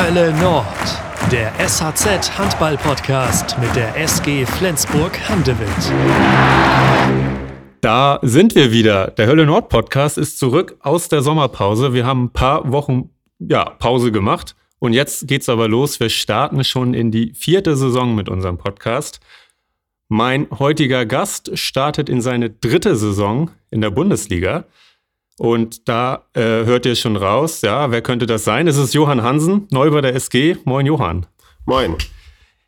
Hölle Nord, der SHZ Handball Podcast mit der SG Flensburg Handewitt. Da sind wir wieder. Der Hölle Nord Podcast ist zurück aus der Sommerpause. Wir haben ein paar Wochen ja, Pause gemacht und jetzt geht's aber los. Wir starten schon in die vierte Saison mit unserem Podcast. Mein heutiger Gast startet in seine dritte Saison in der Bundesliga. Und da äh, hört ihr schon raus, ja, wer könnte das sein? Es ist Johann Hansen, neu bei der SG. Moin, Johann. Moin.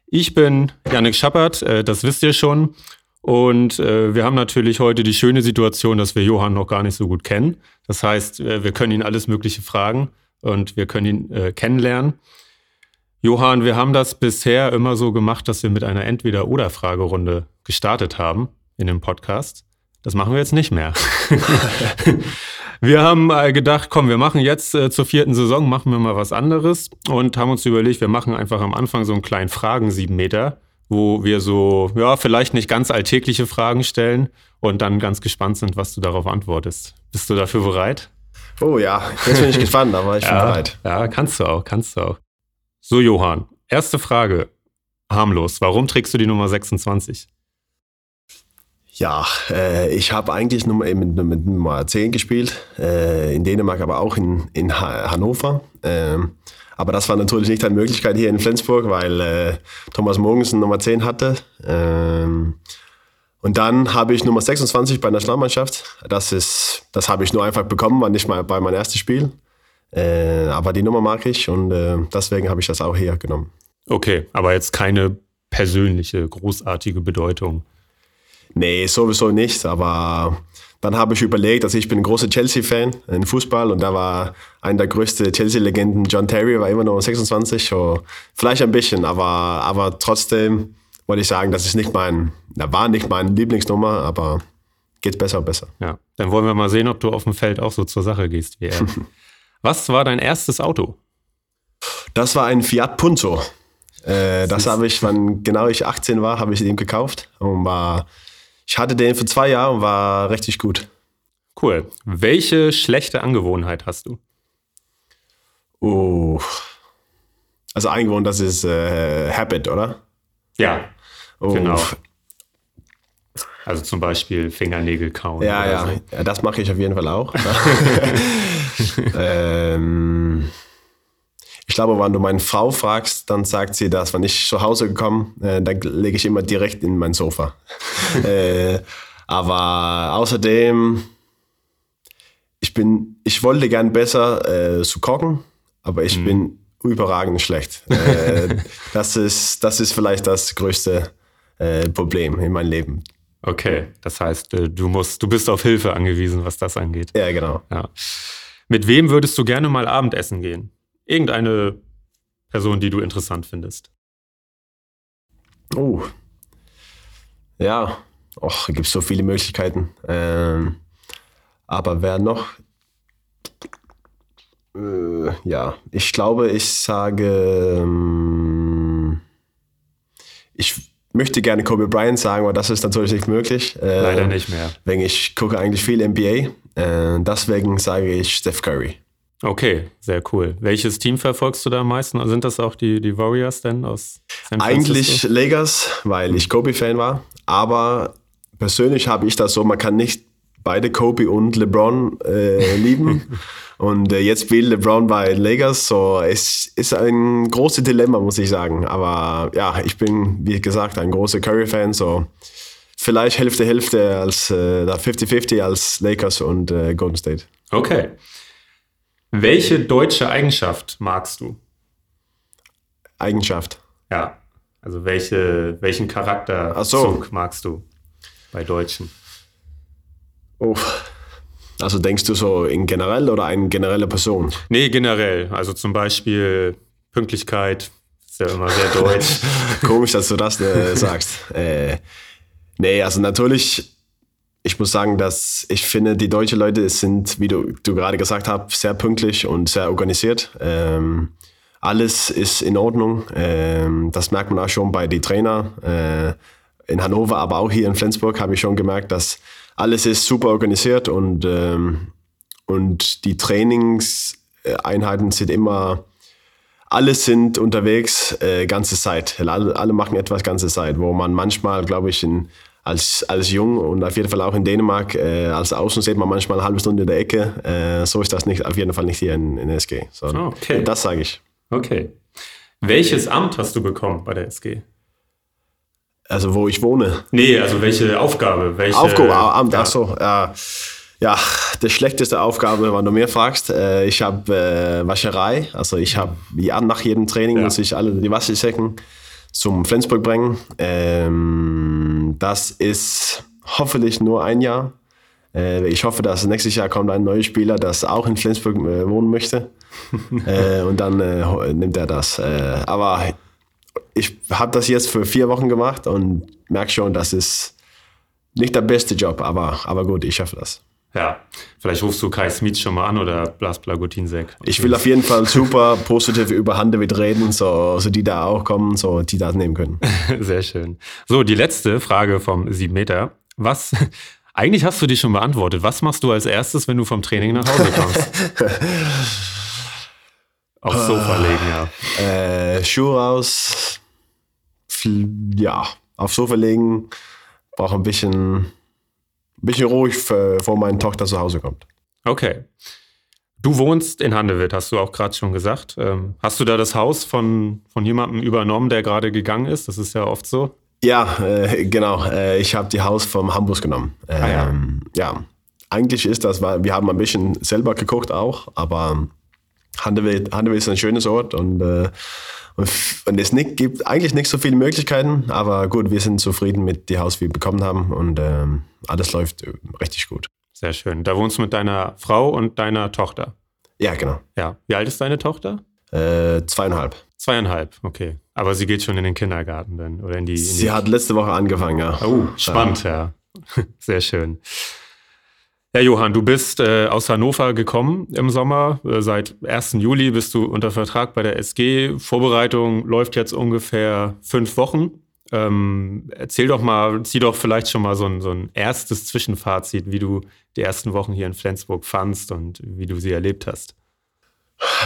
Ich bin Janik Schappert, äh, das wisst ihr schon. Und äh, wir haben natürlich heute die schöne Situation, dass wir Johann noch gar nicht so gut kennen. Das heißt, äh, wir können ihn alles Mögliche fragen und wir können ihn äh, kennenlernen. Johann, wir haben das bisher immer so gemacht, dass wir mit einer Entweder-Oder-Fragerunde gestartet haben in dem Podcast. Das machen wir jetzt nicht mehr. wir haben äh, gedacht, komm, wir machen jetzt äh, zur vierten Saison, machen wir mal was anderes und haben uns überlegt, wir machen einfach am Anfang so einen kleinen Fragen sieben Meter, wo wir so, ja, vielleicht nicht ganz alltägliche Fragen stellen und dann ganz gespannt sind, was du darauf antwortest. Bist du dafür bereit? Oh ja, jetzt bin ich gespannt, aber ich bin ja, bereit. Ja, kannst du auch, kannst du auch. So, Johann, erste Frage. Harmlos. Warum trägst du die Nummer 26? Ja, äh, ich habe eigentlich Nummer, mit, mit, Nummer 10 gespielt, äh, in Dänemark, aber auch in, in Hannover. Ähm, aber das war natürlich nicht eine Möglichkeit hier in Flensburg, weil äh, Thomas Mogensen Nummer 10 hatte. Ähm, und dann habe ich Nummer 26 bei der Nationalmannschaft. Das, das habe ich nur einfach bekommen, war nicht mal bei meinem ersten Spiel. Äh, aber die Nummer mag ich und äh, deswegen habe ich das auch hier genommen. Okay, aber jetzt keine persönliche, großartige Bedeutung. Nee, sowieso nicht. Aber dann habe ich überlegt, also ich bin ein großer Chelsea-Fan in Fußball und da war einer der größten Chelsea-Legenden, John Terry, war immer nur 26. So vielleicht ein bisschen, aber, aber trotzdem wollte ich sagen, das ist nicht mein, da war nicht meine Lieblingsnummer, aber geht besser und besser. Ja, dann wollen wir mal sehen, ob du auf dem Feld auch so zur Sache gehst wie er. Was war dein erstes Auto? Das war ein Fiat Punto. Äh, das habe ich, wann genau ich 18 war, habe ich den gekauft und war ich hatte den für zwei Jahre und war richtig gut. Cool. Welche schlechte Angewohnheit hast du? Oh. Also Angewohnheit, das ist äh, Habit, oder? Ja. Oh. Genau. Also zum Beispiel Fingernägel kauen. Ja, ja. So. ja. Das mache ich auf jeden Fall auch. ähm, ich glaube, wenn du meine Frau fragst, dann sagt sie das, wenn ich zu Hause komme, äh, dann lege ich immer direkt in mein Sofa. äh, aber außerdem, ich bin, ich wollte gern besser äh, zu kochen, aber ich mhm. bin überragend schlecht. Äh, das, ist, das ist vielleicht das größte äh, Problem in meinem Leben. Okay, das heißt, äh, du musst, du bist auf Hilfe angewiesen, was das angeht. Ja, genau. Ja. Mit wem würdest du gerne mal Abendessen gehen? Irgendeine Person, die du interessant findest. Oh. Ja, Och, gibt so viele Möglichkeiten. Ähm, aber wer noch? Äh, ja, ich glaube, ich sage, ähm, ich möchte gerne Kobe Bryant sagen, aber das ist natürlich nicht möglich. Äh, Leider nicht mehr. Wenn ich gucke eigentlich viel NBA. Äh, deswegen sage ich Steph Curry. Okay, sehr cool. Welches Team verfolgst du da am meisten? Sind das auch die, die Warriors denn aus San Francisco? Eigentlich Lakers, weil ich Kobe-Fan war. Aber persönlich habe ich das so, man kann nicht beide Kobe und LeBron äh, lieben. und äh, jetzt spielt LeBron bei Lakers, so es ist ein großes Dilemma, muss ich sagen. Aber ja, ich bin, wie gesagt, ein großer Curry-Fan, so vielleicht Hälfte, Hälfte als äh, 50-50 als Lakers und äh, Golden State. Okay. Welche deutsche Eigenschaft magst du? Eigenschaft. Ja. Also welche, welchen Charakterzug so. magst du bei Deutschen? Oh. Also denkst du so in generell oder eine generelle Person? Nee, generell. Also zum Beispiel Pünktlichkeit ist ja immer sehr deutsch. Komisch, dass du das äh, sagst. Äh, nee, also natürlich ich muss sagen, dass ich finde, die deutschen Leute sind, wie du, du gerade gesagt hast, sehr pünktlich und sehr organisiert. Ähm, alles ist in Ordnung. Ähm, das merkt man auch schon bei den Trainern äh, in Hannover, aber auch hier in Flensburg habe ich schon gemerkt, dass alles ist super organisiert und, ähm, und die Trainingseinheiten sind immer alle sind unterwegs äh, ganze Zeit. Alle, alle machen etwas ganze Zeit, wo man manchmal, glaube ich, in, als, als Jung und auf jeden Fall auch in Dänemark, äh, als Außen sieht man manchmal eine halbe Stunde in der Ecke. Äh, so ist das nicht, auf jeden Fall nicht hier in, in der SG. So, Ah, okay. Das sage ich. Okay. Welches Amt hast du bekommen bei der SG? Also wo ich wohne. Nee, also welche Aufgabe? Welche, Aufgabe, Amt, ja. ach so, ja. Ja, die schlechteste Aufgabe, wenn du mir fragst. Äh, ich habe äh, Wascherei, also ich habe ja, nach jedem Training Ja. muss ich alle die Waschsäcken zum Flensburg bringen. Ähm, das ist hoffentlich nur ein Jahr. Äh, ich hoffe, dass nächstes Jahr kommt ein neuer Spieler, das auch in Flensburg äh, wohnen möchte. äh, und dann äh, nimmt er das. Äh, aber ich habe das jetzt für vier Wochen gemacht und merke schon, das ist nicht der beste Job, aber, aber gut, ich schaffe das. Ja, vielleicht rufst du Kai Smith schon mal an oder Blas Blagutinsek. Ich will auf jeden Fall super positiv über Handewitt reden, so, so die da auch kommen, so die das nehmen können. Sehr schön. So, die letzte Frage vom 7 Meter. Was, eigentlich hast du die schon beantwortet. Was machst du als erstes, wenn du vom Training nach Hause kommst? Aufs Sofa legen, ja. Äh, Schuhe raus, ja, aufs Sofa legen, brauche ein bisschen, bisschen ruhig, für, bevor meine Tochter zu Hause kommt. Okay. Du wohnst in Handewitt, hast du auch gerade schon gesagt. Ähm, hast du da das Haus von, von jemandem übernommen, der gerade gegangen ist? Das ist ja oft so. Ja, äh, genau. Äh, ich habe die Haus vom Hamburg genommen. ja. Ähm, ja. eigentlich ist das, weil wir haben ein bisschen selber geguckt auch, aber Handewitt, Handewitt ist ein schönes Ort und, äh, und, und es nicht, gibt eigentlich nicht so viele Möglichkeiten, aber gut, wir sind zufrieden mit dem Haus, wie wir bekommen haben und ähm, alles läuft äh, richtig gut. Sehr schön. Da wohnst du mit deiner Frau und deiner Tochter. Ja, genau. Ja. Wie alt ist deine Tochter? Äh, zweieinhalb. Zweieinhalb, okay. Aber sie geht schon in den Kindergarten dann oder in die. In die Sie hat letzte Woche angefangen, ja. Oh, spannend, ja. Sehr schön. Ja, Johann, du bist äh, aus Hannover gekommen im Sommer. Äh, seit 1. Juli bist du unter Vertrag bei der SG. Vorbereitung läuft jetzt ungefähr fünf Wochen. Ähm, erzähl doch mal, zieh doch vielleicht schon mal so ein, so ein erstes Zwischenfazit, wie du die ersten Wochen hier in Flensburg fandst und wie du sie erlebt hast.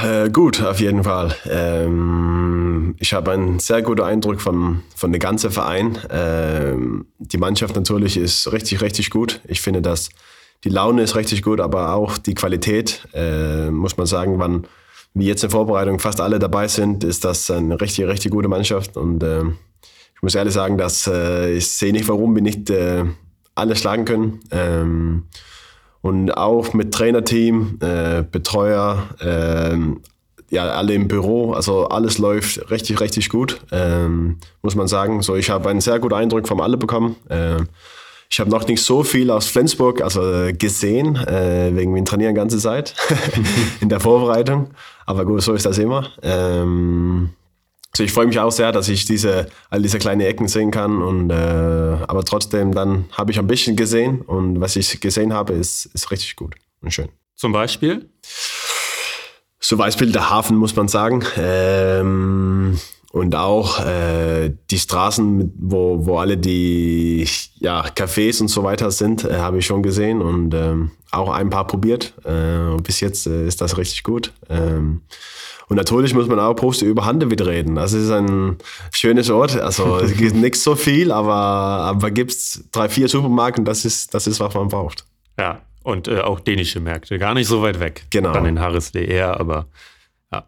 Äh, gut, auf jeden Fall. Ähm, ich habe einen sehr guten Eindruck von, von dem ganzen Verein. Ähm, die Mannschaft natürlich ist richtig, richtig gut. Ich finde, dass die Laune ist richtig gut, aber auch die Qualität, äh, muss man sagen, wann wir jetzt in Vorbereitung fast alle dabei sind, ist das eine richtig, richtig gute Mannschaft. Und äh, ich muss ehrlich sagen, dass äh, ich sehe nicht, warum wir nicht äh, alle schlagen können. Ähm, und auch mit Trainerteam, äh, Betreuer, ähm, ja, alle im Büro, also alles läuft richtig, richtig gut, ähm, muss man sagen. So, ich habe einen sehr guten Eindruck von alle bekommen. Ich habe noch nicht so viel aus Flensburg also, äh, gesehen, äh, wegen wir trainieren die ganze Zeit in der Vorbereitung. Aber gut, so ist das immer. Ähm, also ich freue mich auch sehr, dass ich diese, all diese kleinen Ecken sehen kann. Und, äh, aber trotzdem, dann habe ich ein bisschen gesehen. Und was ich gesehen habe, ist, ist richtig gut und schön. Zum Beispiel? Zum Beispiel der Hafen, muss man sagen. Ähm, und auch äh, die Straßen, wo, wo alle die ja, Cafés und so weiter sind, äh, habe ich schon gesehen und ähm, auch ein paar probiert. Äh, und bis jetzt äh, ist das richtig gut. Ähm, und natürlich muss man auch positiv über Handewitt reden. Das ist ein schönes Ort. Also es gibt nicht so viel, aber, aber gibt es drei, vier Supermärkte, das ist, das ist, was man braucht. Ja, und äh, auch dänische Märkte, gar nicht so weit weg. Genau. Dann in Harrislee eher, aber ja.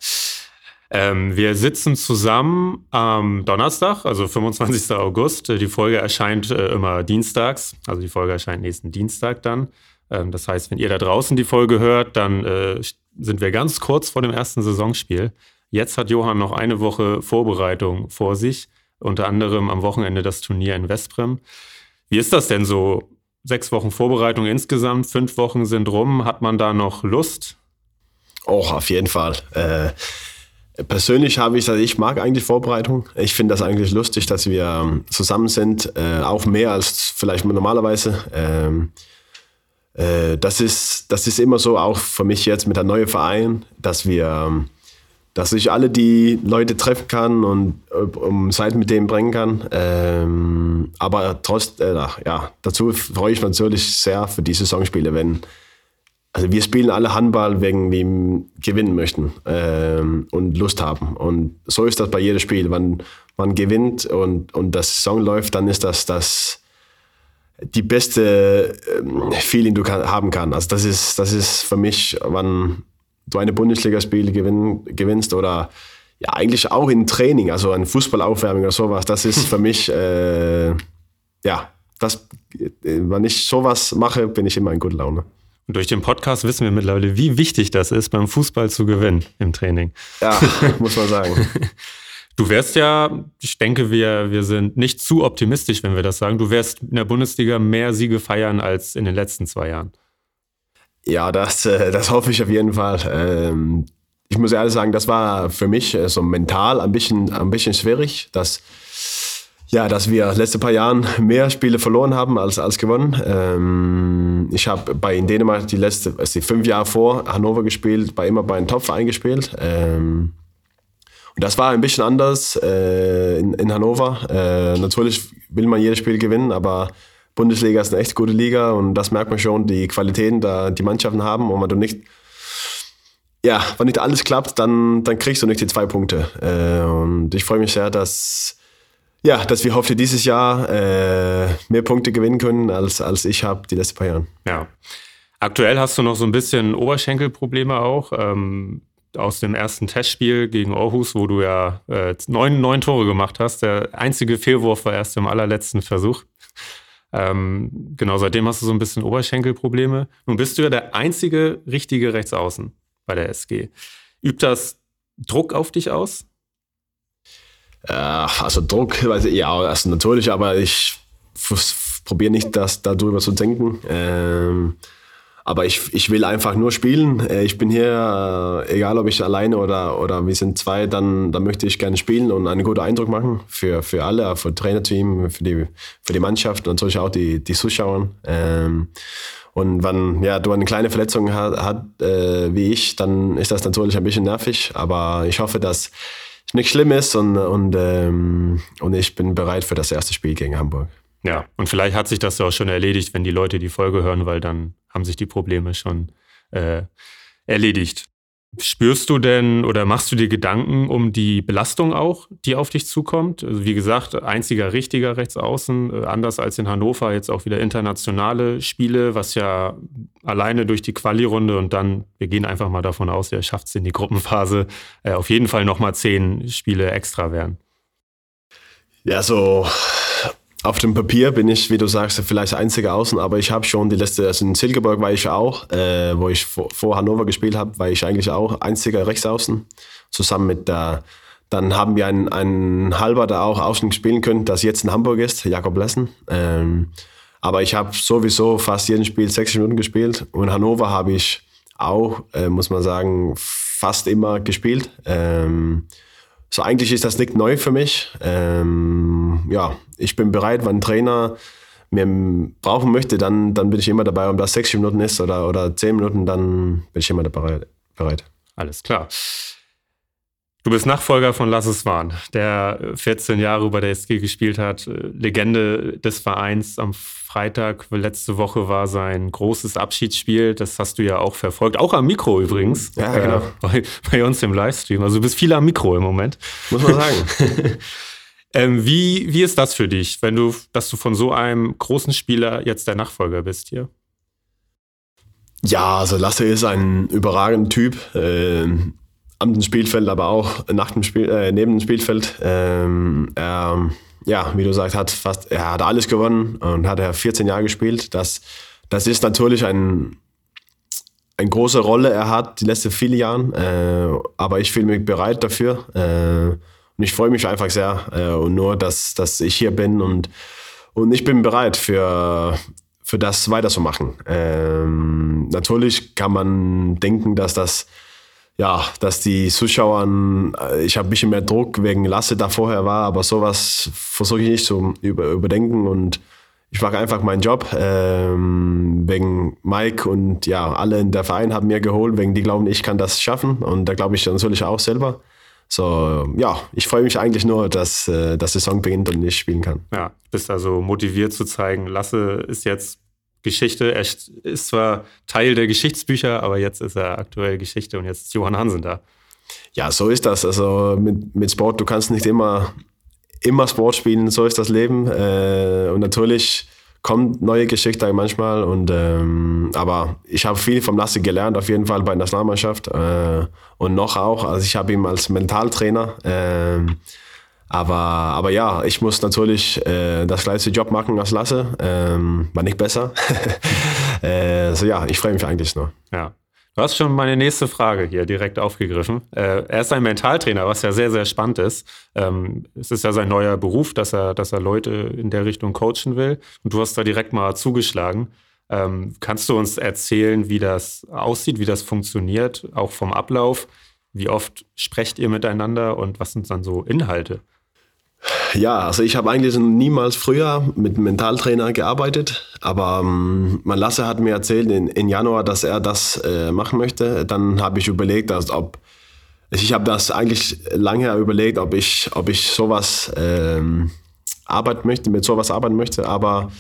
Ähm, wir sitzen zusammen am Donnerstag, also 25. August. Die Folge erscheint äh, immer dienstags, also die Folge erscheint nächsten Dienstag dann. Ähm, das heißt, wenn ihr da draußen die Folge hört, dann äh, sind wir ganz kurz vor dem ersten Saisonspiel. Jetzt hat Johann noch eine Woche Vorbereitung vor sich, unter anderem am Wochenende das Turnier in Westbrem. Wie ist das denn so? Sechs Wochen Vorbereitung insgesamt, fünf Wochen sind rum. Hat man da noch Lust? Auch auf jeden Fall. Äh, persönlich habe ich, also ich mag eigentlich Vorbereitung. Ich finde das eigentlich lustig, dass wir ähm, zusammen sind, äh, auch mehr als vielleicht normalerweise. Ähm, äh, das, ist, das ist immer so, auch für mich jetzt mit der neuen Verein, dass wir, ähm, dass ich alle die Leute treffen kann und äh, um Zeit mit denen bringen kann. Ähm, aber trotz, äh, ja, dazu freue ich mich natürlich sehr für die Saisonspiele, wenn also wir spielen alle Handball, wegen wir gewinnen möchten ähm, und Lust haben. Und so ist das bei jedem Spiel. Wenn man gewinnt und, und das Saison läuft, dann ist das das die beste ähm, Feeling, du kann, haben kannst. Also das ist, das ist für mich, wenn du eine Bundesligaspiel gewinn, gewinnst oder ja eigentlich auch in Training, also eine Fußballaufwärmung oder sowas, das ist für mich äh, ja das, wenn ich sowas mache, bin ich immer in guter Laune. Und durch den Podcast wissen wir mittlerweile, wie wichtig das ist, beim Fußball zu gewinnen im Training. Ja, muss man sagen. Du wärst ja, ich denke, wir, wir sind nicht zu optimistisch, wenn wir das sagen. Du wärst in der Bundesliga mehr Siege feiern als in den letzten zwei Jahren. Ja, das, äh, das hoffe ich auf jeden Fall. Ähm, ich muss ehrlich sagen, das war für mich äh, so mental ein bisschen, ein bisschen schwierig, dass, ja, dass wir letzte paar Jahren mehr Spiele verloren haben als, als gewonnen. Ähm, ich habe bei in Dänemark die letzte, also fünf Jahre vor Hannover gespielt, bei immer bei einem Topverein gespielt. Ähm, und das war ein bisschen anders äh, in, in Hannover. Äh, natürlich will man jedes Spiel gewinnen, aber Bundesliga ist eine echt gute Liga und das merkt man schon, die Qualitäten, da die Mannschaften haben und man du nicht ja, wenn nicht alles klappt, dann, dann kriegst du nicht die zwei Punkte. Äh, und ich freue mich sehr, dass, ja, dass wir hoffentlich dieses Jahr äh, mehr Punkte gewinnen können, als, als ich habe die letzten paar Jahre. Ja. Aktuell hast du noch so ein bisschen Oberschenkelprobleme auch. Ähm, aus dem ersten Testspiel gegen Aarhus, wo du ja äh, neun, neun Tore gemacht hast. Der einzige Fehlwurf war erst im allerletzten Versuch. Ähm, genau, seitdem hast du so ein bisschen Oberschenkelprobleme. Nun bist du ja der einzige richtige Rechtsaußen bei der SG. Übt das Druck auf dich aus? Äh, also Druck, ja, also natürlich, aber ich probiere nicht, das darüber zu denken. Ähm, aber ich, ich will einfach nur spielen. Äh, ich bin hier, äh, egal ob ich alleine oder, oder wir sind zwei, dann, dann möchte ich gerne spielen und einen guten Eindruck machen für, für alle, für das Trainerteam, für die, für die Mannschaft und natürlich auch die, die Zuschauer. Ähm, und wenn ja, du eine kleine Verletzung hast, hat, wie ich, dann ist das natürlich ein bisschen nervig. Aber ich hoffe, dass es nicht schlimm ist und, und, ähm, und ich bin bereit für das erste Spiel gegen Hamburg. Ja, und vielleicht hat sich das ja auch schon erledigt, wenn die Leute die Folge hören, weil dann haben sich die Probleme schon äh, erledigt. Spürst du denn oder machst du dir Gedanken um die Belastung auch, die auf dich zukommt? Also wie gesagt, einziger richtiger Rechtsaußen, äh, anders als in Hannover, jetzt auch wieder internationale Spiele, was ja alleine durch die Quali-Runde und dann, wir gehen einfach mal davon aus, er schafft es in die Gruppenphase, äh, auf jeden Fall nochmal zehn Spiele extra wären. Ja, so auf dem Papier bin ich, wie du sagst, vielleicht der einzige Außen, aber ich habe schon die letzte, also in Silkeborg war ich auch, äh, wo ich vor, vor Hannover gespielt habe, war ich eigentlich auch einziger Rechtsaußen, zusammen mit der, dann haben wir einen, einen Halber, der auch außen spielen können, das jetzt in Hamburg ist, Jakob Lessen. Ähm, aber ich habe sowieso fast jeden Spiel 60 Minuten gespielt und Hannover habe ich auch, äh, muss man sagen, fast immer gespielt. Ähm, so eigentlich ist das nicht neu für mich. Ähm, ja, ich bin bereit, wenn ein Trainer mir brauchen möchte, dann, dann bin ich immer dabei. Ob das sechs Minuten ist oder, oder zehn Minuten, dann bin ich immer dabei, bereit. Alles klar. Du bist Nachfolger von Lasse Swan, der 14 Jahre bei der SG gespielt hat, Legende des Vereins. Am Freitag letzte Woche war sein großes Abschiedsspiel. Das hast du ja auch verfolgt, auch am Mikro übrigens. Ja, genau. Äh, bei, bei, uns im Livestream. Also du bist viel am Mikro im Moment. Muss man sagen. ähm, wie, wie ist das für dich, wenn du, dass du von so einem großen Spieler jetzt der Nachfolger bist hier? Ja, also Lasse ist ein überragender Typ. Ähm am Spielfeld, aber auch nach dem Spiel, äh, neben dem Spielfeld. Ähm, er, ja, wie du sagst, hat fast, er hat alles gewonnen und hat er 14 Jahre gespielt. Das, das ist natürlich ein, eine große Rolle er hat die letzten viele Jahre, äh, aber ich fühle mich bereit dafür äh, und ich freue mich einfach sehr äh, und nur, dass, dass ich hier bin und, und ich bin bereit für, für das weiterzumachen. Ähm, natürlich kann man denken, dass das ja, dass die Zuschauer, äh, ich habe ein bisschen mehr Druck wegen Lasse da vorher war, aber sowas versuche ich nicht zu über, überdenken und ich mache einfach meinen Job ähm, wegen Mike und ja, alle in der Verein haben mir geholt, wegen die glauben, ich kann das schaffen und da glaube ich natürlich auch selber. So, ja, ich freue mich eigentlich nur, dass äh, das Saison beginnt und ich spielen kann. Ja, bist also motiviert zu zeigen, Lasse ist jetzt Geschichte. Er ist zwar Teil der Geschichtsbücher, aber jetzt ist er aktuell Geschichte und jetzt ist Johann Hansen da. Ja, so ist das. Also mit, mit Sport, du kannst nicht immer, immer Sport spielen, so ist das Leben. Äh, und natürlich kommt neue Geschichte manchmal. Und, ähm, aber ich habe viel vom Lasse gelernt, auf jeden Fall bei der Nationalmannschaft. Äh, und noch auch, also ich habe ihn als Mentaltrainer. Äh, aber, aber ja, ich muss natürlich äh, das gleiche Job machen als Lasse, ähm, war nicht besser. äh, so ja, ich freue mich eigentlich nur. Ja. Du hast schon meine nächste Frage hier direkt aufgegriffen. Äh, er ist ein Mentaltrainer, was ja sehr, sehr spannend ist. Ähm, es ist ja sein neuer Beruf, dass er, dass er Leute in der Richtung coachen will. Und du hast da direkt mal zugeschlagen. Ähm, kannst du uns erzählen, wie das aussieht, wie das funktioniert, auch vom Ablauf? Wie oft sprecht ihr miteinander und was sind dann so Inhalte? Ja, also ich habe eigentlich niemals früher mit einem Mentaltrainer gearbeitet, aber ähm, mein hat mir erzählt in, in Januar, dass er das äh, machen möchte. Dann habe ich überlegt, dass ob ich habe das eigentlich lange überlegt, ob ich, ob ich sowas ähm, arbeiten möchte, mit sowas arbeiten möchte, aber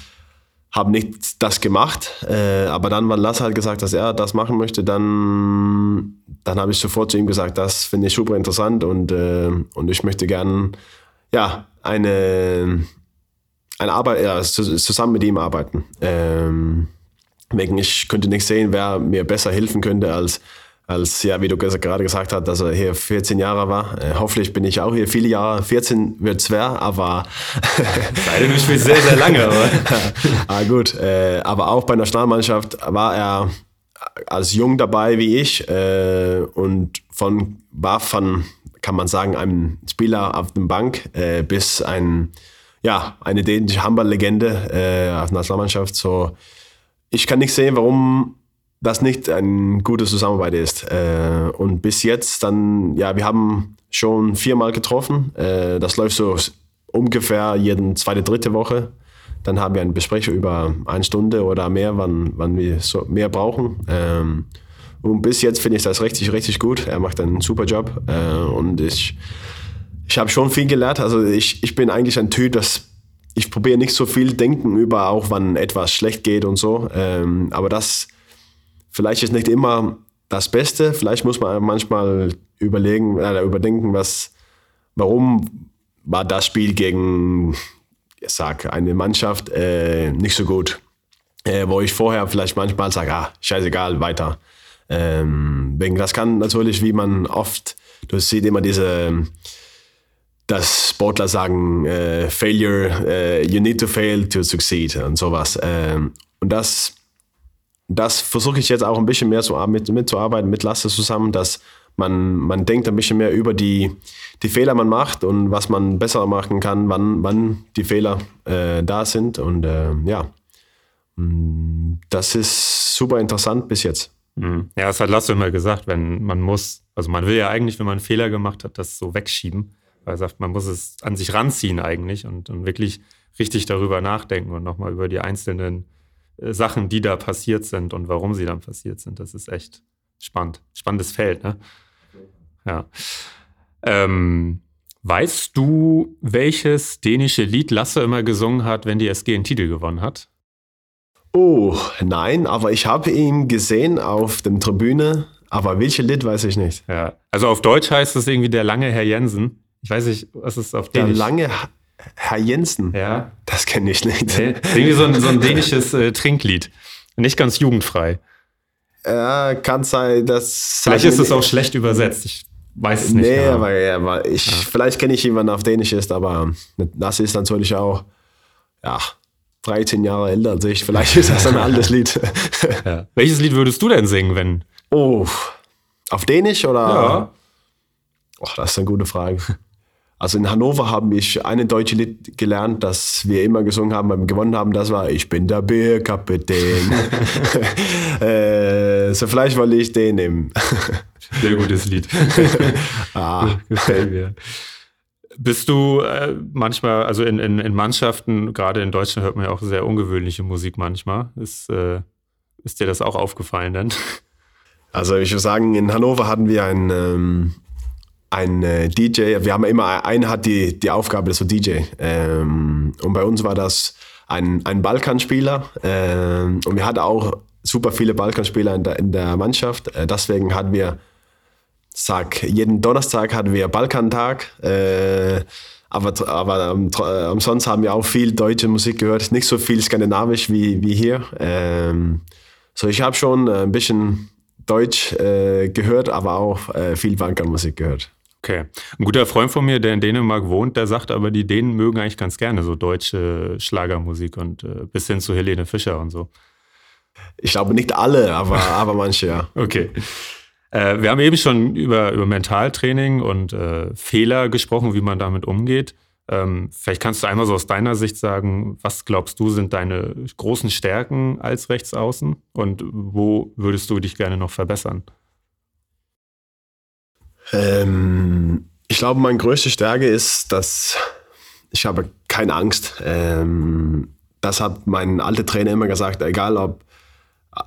habe nicht das gemacht. Äh, aber dann, weil Lasse hat gesagt, dass er das machen möchte, dann, dann habe ich sofort zu ihm gesagt, das finde ich super interessant und, äh, und ich möchte gerne ja, eine, eine Arbeit, ja, zusammen mit ihm arbeiten. Ähm, ich könnte nicht sehen, wer mir besser helfen könnte als, als ja, wie du gerade gesagt hast, dass er hier 14 Jahre war. Äh, hoffentlich bin ich auch hier viele Jahre. 14 wird schwer, aber. Beide du spielst sehr, sehr lange, aber. ah, gut. Äh, aber auch bei der Nationalmannschaft war er als Jung dabei wie ich äh, und von, war von kann man sagen, einem Spieler auf der Bank äh, bis ein, ja, eine dänische Handballlegende äh, auf der Nationalmannschaft. So, ich kann nicht sehen, warum das nicht eine gute Zusammenarbeit ist. Äh, und bis jetzt dann, ja, wir haben schon viermal getroffen. Äh, das läuft so ungefähr jede zweite, dritte Woche. Dann haben wir eine Besprechung über eine Stunde oder mehr, wann, wann wir so mehr brauchen. Ähm, und bis jetzt finde ich das richtig, richtig gut. Er macht einen super Job. Äh, und ich, ich habe schon viel gelernt. Also ich, ich bin eigentlich ein Typ, das ich probiere nicht so viel denken über, auch wann etwas schlecht geht und so. Ähm, aber das vielleicht ist nicht immer das Beste. Vielleicht muss man manchmal überlegen, äh, überdenken, was, warum war das Spiel gegen, ich sag, eine Mannschaft äh, nicht so gut. Äh, wo ich vorher vielleicht manchmal sage, ah, scheißegal, weiter. Ähm, wegen das kann natürlich, wie man oft, du siehst immer diese, dass Sportler sagen, äh, Failure, äh, you need to fail to succeed und sowas. Ähm, und das, das versuche ich jetzt auch ein bisschen mehr so mit, mitzuarbeiten mit Lasse zusammen, dass man, man denkt ein bisschen mehr über die, die Fehler man macht und was man besser machen kann, wann, wann die Fehler äh, da sind. Und äh, ja, das ist super interessant bis jetzt. Mhm. Ja, das hat Lasse immer gesagt, wenn man muss, also man will ja eigentlich, wenn man einen Fehler gemacht hat, das so wegschieben. Weil er sagt, man muss es an sich ranziehen eigentlich und, und wirklich richtig darüber nachdenken und nochmal über die einzelnen äh, Sachen, die da passiert sind und warum sie dann passiert sind. Das ist echt spannend. Spannendes Feld, ne? Ja. Ähm, weißt du, welches dänische Lied Lasse immer gesungen hat, wenn die SG einen Titel gewonnen hat? Oh, nein, aber ich habe ihn gesehen auf dem Tribüne, aber welche Lied weiß ich nicht. Ja, also auf Deutsch heißt es irgendwie der lange Herr Jensen. Ich weiß nicht, was ist auf Dänisch? Der lange Herr Jensen? Ja. Das kenne ich nicht. Nee, irgendwie so ein, so ein dänisches äh, Trinklied. Nicht ganz jugendfrei. Ja, kann sein, dass. Vielleicht ist es auch schlecht übersetzt. Ich weiß es nicht. Nee, genau. aber, ja, aber ich, ja. vielleicht kenne ich jemanden auf Dänisch ist, aber das ist natürlich auch, ja, 13 Jahre älter als ich. Vielleicht ist das ein altes Lied. Ja. Welches Lied würdest du denn singen, wenn? Oh, auf Dänisch oder? Ja. Oh, das ist eine gute Frage. Also in Hannover haben wir eine deutsche Lied gelernt, das wir immer gesungen haben, wir gewonnen haben. Das war Ich bin der Bierkapitän. äh, so vielleicht wollte ich den nehmen. Sehr gutes Lied. ah. Gefällt mir. Bist du äh, manchmal, also in, in, in, Mannschaften, gerade in Deutschland hört man ja auch sehr ungewöhnliche Musik manchmal. Ist, äh, ist dir das auch aufgefallen dann? Also ich würde sagen, in Hannover hatten wir einen, ähm, einen äh, DJ. Wir haben immer, einer hat die, die Aufgabe, das so DJ. Ähm, und bei uns war das ein, ein Balkanspieler äh, und wir hatten auch super viele Balkanspieler in der, in der Mannschaft. Äh, deswegen hatten wir, sag, jeden Donnerstag hatten wir Balkantag. Äh, aber, aber ähm, äh, sonst haben wir auch viel deutsche Musik gehört, nicht so viel skandinavisch wie, wie hier. Ähm, so, ich habe schon ein bisschen Deutsch äh, gehört, aber auch äh, viel Balkanmusik gehört. Okay. Ein guter Freund von mir, der in Dänemark wohnt, der sagt aber, die Dänen mögen eigentlich ganz gerne so deutsche Schlagermusik und äh, bis hin zu Helene Fischer und so. Ich glaube nicht alle, aber, aber manche, ja. Okay. Äh, wir haben eben schon über, über Mentaltraining und äh, Fehler gesprochen, wie man damit umgeht. Ähm, vielleicht kannst du einmal so aus deiner Sicht sagen, was glaubst du sind deine großen Stärken als Rechtsaußen und wo würdest du dich gerne noch verbessern? Ähm, ich glaube, meine größte Stärke ist, dass ich habe keine Angst. Ähm, das hat mein alter Trainer immer gesagt, egal ob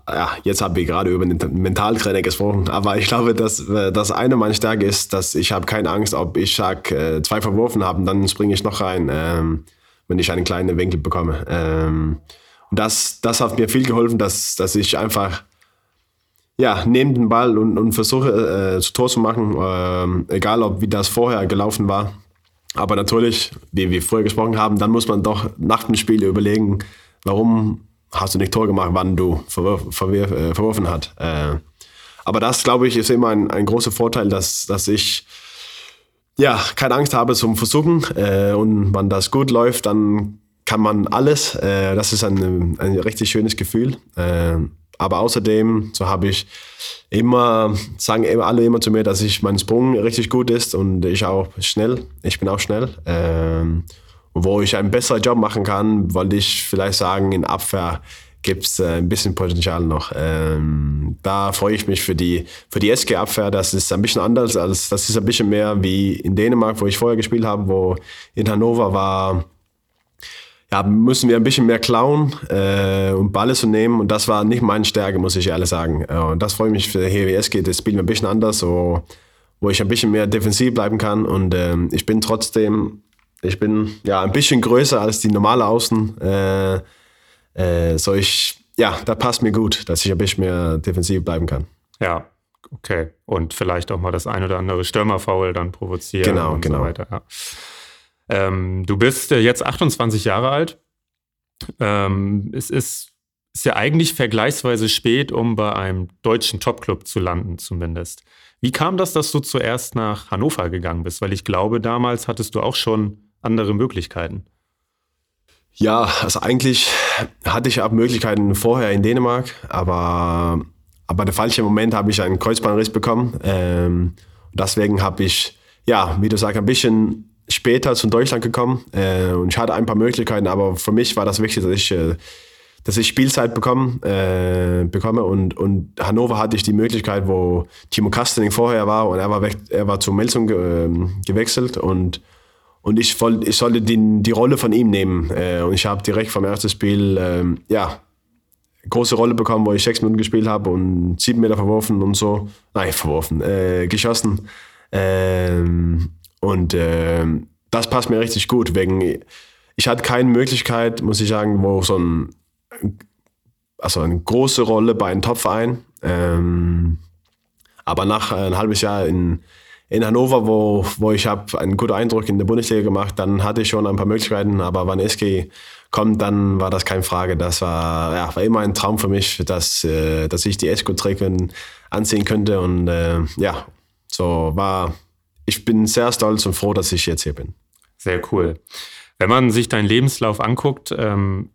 ja, jetzt habe ich gerade über den Mentaltrainer gesprochen, aber ich glaube, dass das eine meiner Stärke ist, dass ich habe keine Angst, ob ich sag, äh, zwei verworfen habe, dann springe ich noch rein, ähm, wenn ich einen kleinen Winkel bekomme. Ähm, und das, das hat mir viel geholfen, dass, dass ich einfach ja, nehme den Ball und, und versuche äh, zu Tor zu machen, äh, egal ob wie das vorher gelaufen war. Aber natürlich, wie wir vorher gesprochen haben, dann muss man doch nach dem Spiel überlegen, warum hast du nicht Tor gemacht, wann du verwirf, verwirf, äh, verworfen hast. Äh, aber das, glaube ich, ist immer ein, ein großer Vorteil, dass, dass ich ja, keine Angst habe zum Versuchen. Äh, und wenn das gut läuft, dann kann man alles. Äh, das ist ein, ein richtig schönes Gefühl. Äh, aber außerdem, so habe ich immer, sagen alle immer zu mir, dass ich mein Sprung richtig gut ist und ich auch schnell. Ich bin auch schnell. Ähm, wo ich einen besseren Job machen kann, wollte ich vielleicht sagen, in Abwehr gibt es äh, ein bisschen Potenzial noch. Ähm, da freue ich mich für die, für die SG-Abwehr. Das ist ein bisschen anders, als das ist ein bisschen mehr wie in Dänemark, wo ich vorher gespielt habe, wo in Hannover war ja, müssen wir ein bisschen mehr klauen äh, und Balle zu nehmen. Und das war nicht meine Stärke, muss ich ehrlich sagen. Äh, und das freut mich für HWS geht. Das spielt mir ein bisschen anders, so, wo ich ein bisschen mehr defensiv bleiben kann. Und ähm, ich bin trotzdem, ich bin ja ein bisschen größer als die normale Außen. Äh, äh, so ich, ja, da passt mir gut, dass ich ein bisschen mehr defensiv bleiben kann. Ja, okay. Und vielleicht auch mal das ein oder andere Stürmerfoul dann provozieren genau, und genau. so weiter. Ja. Ähm, du bist äh, jetzt 28 Jahre alt. Ähm, es ist, ist ja eigentlich vergleichsweise spät, um bei einem deutschen Topclub zu landen, zumindest. Wie kam das, dass du zuerst nach Hannover gegangen bist? Weil ich glaube, damals hattest du auch schon andere Möglichkeiten. Ja, also eigentlich hatte ich auch Möglichkeiten vorher in Dänemark, aber, aber der falsche Moment habe ich einen Kreuzbandriss bekommen. Ähm, deswegen habe ich, ja, wie du sagst, ein bisschen später zu Deutschland gekommen äh, und ich hatte ein paar Möglichkeiten, aber für mich war das wichtig, dass ich, äh, dass ich Spielzeit bekomme, äh, bekomme und, und Hannover hatte ich die Möglichkeit, wo Timo Kastening vorher war und er war, weg, er war zu Melsung ähm, gewechselt und, und ich, wollt, ich sollte die, die Rolle von ihm nehmen äh, und ich habe direkt vom ersten Spiel, ähm, ja, große Rolle bekommen, wo ich sechs Minuten gespielt habe und sieben Meter verworfen und so. Nein, verworfen, äh, geschossen. Ähm, und äh, das passt mir richtig gut, wegen ich hatte keine Möglichkeit, muss ich sagen, wo so ein, also eine große Rolle bei einem Topverein. Ähm, aber nach ein halbes Jahr in, in Hannover, wo, wo ich habe einen guten Eindruck in der Bundesliga gemacht, dann hatte ich schon ein paar Möglichkeiten, aber wenn SG kommt, dann war das keine Frage. Das war, ja, war immer ein Traum für mich, dass, äh, dass ich die SG-Trikots anziehen könnte und äh, ja, so war ich bin sehr stolz und froh, dass ich jetzt hier bin. Sehr cool. Wenn man sich deinen Lebenslauf anguckt, ähm,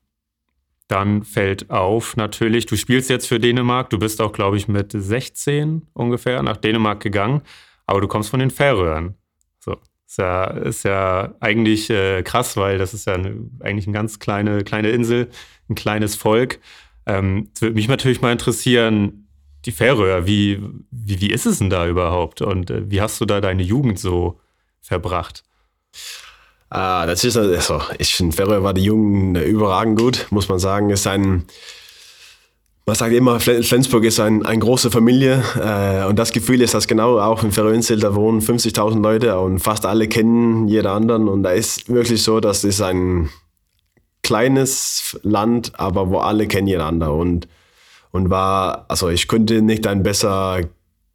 dann fällt auf natürlich, du spielst jetzt für Dänemark, du bist auch, glaube ich, mit 16 ungefähr nach Dänemark gegangen, aber du kommst von den Färöern. So, ist ja, ist ja eigentlich äh, krass, weil das ist ja eine, eigentlich eine ganz kleine, kleine Insel, ein kleines Volk. Ähm, würde mich natürlich mal interessieren, die Färöer, wie, wie, wie ist es denn da überhaupt? Und äh, wie hast du da deine Jugend so verbracht? Ah, das ist also, ich in Färöer war die Jugend äh, überragend gut, muss man sagen. Ist ein, man sagt immer, Flensburg ist ein, eine große Familie äh, und das Gefühl ist das genau auch in Färöerinseln, da wohnen 50.000 Leute und fast alle kennen jeder anderen und da ist wirklich so, dass es ein kleines Land, aber wo alle kennen einander und, und war, also ich könnte nicht ein besser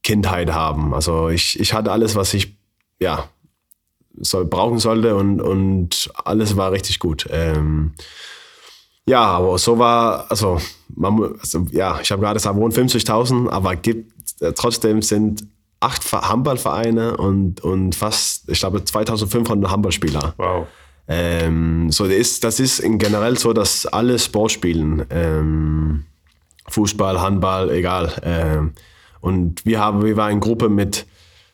Kindheit haben. Also ich, ich hatte alles, was ich, ja, soll, brauchen sollte und, und alles war richtig gut. Ähm, ja, aber so war, also, man, also ja, ich habe gerade gesagt, wohnen 50.000, aber gibt, äh, trotzdem sind acht Handballvereine und, und fast, ich glaube, 2500 Handballspieler. Wow. Ähm, so das ist, das ist generell so, dass alle Sport spielen. Ähm, Fußball, Handball, egal. Ähm, und wir haben, wir waren eine Gruppe mit,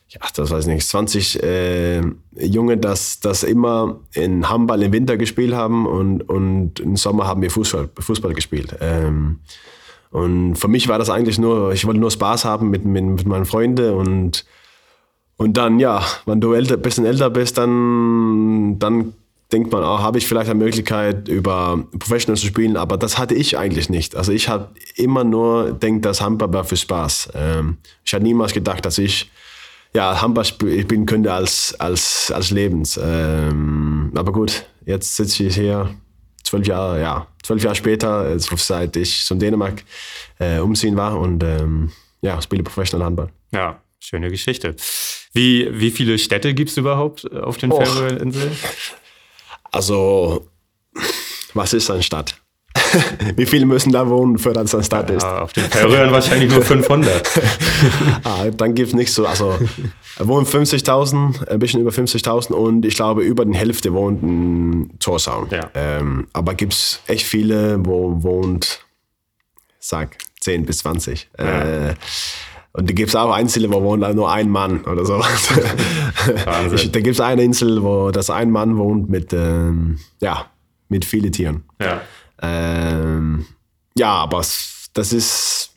ja, das weiß ich nicht, 20 äh, Junge, das, das immer in Handball im Winter gespielt haben und, und im Sommer haben wir Fußball, Fußball gespielt. Ähm, und für mich war das eigentlich nur, ich wollte nur Spaß haben mit, mit, mit meinen Freunden und, und dann, ja, wenn du ein bisschen älter bist, dann, dann denkt man auch, habe ich vielleicht eine Möglichkeit, über Professional zu spielen, aber das hatte ich eigentlich nicht. Also ich habe immer nur denkt, dass Handball war für Spaß. Ähm, ich hatte niemals gedacht, dass ich ja, Handball spielen könnte als, als, als Lebens. Ähm, aber gut, jetzt sitze ich hier zwölf Jahre, ja, zwölf Jahre später, seit ich von Dänemark äh, umziehen war und ähm, ja, spiele Professional Handball. Ja, schöne Geschichte. Wie, wie viele Städte gibt es überhaupt auf den Färöerinseln? Also, was ist eine Stadt? Wie viele müssen da wohnen, für das eine Stadt ist? Ja, auf den Färöern wahrscheinlich nur 500. ah, dann gibt es nicht so, also wohnen 50.000, ein bisschen über 50.000 und ich glaube über die Hälfte wohnt in Torsound. Ja. Ähm, aber gibt es echt viele, wo wohnt, sag, 10 bis 20. Ja. Äh, und da gibt es auch Einzelne, wo wohnt nur ein Mann oder so. Wahnsinn. da gibt es eine Insel, wo das ein Mann wohnt mit, ähm, ja, mit vielen Tieren. Ja. Ähm, ja, aber das ist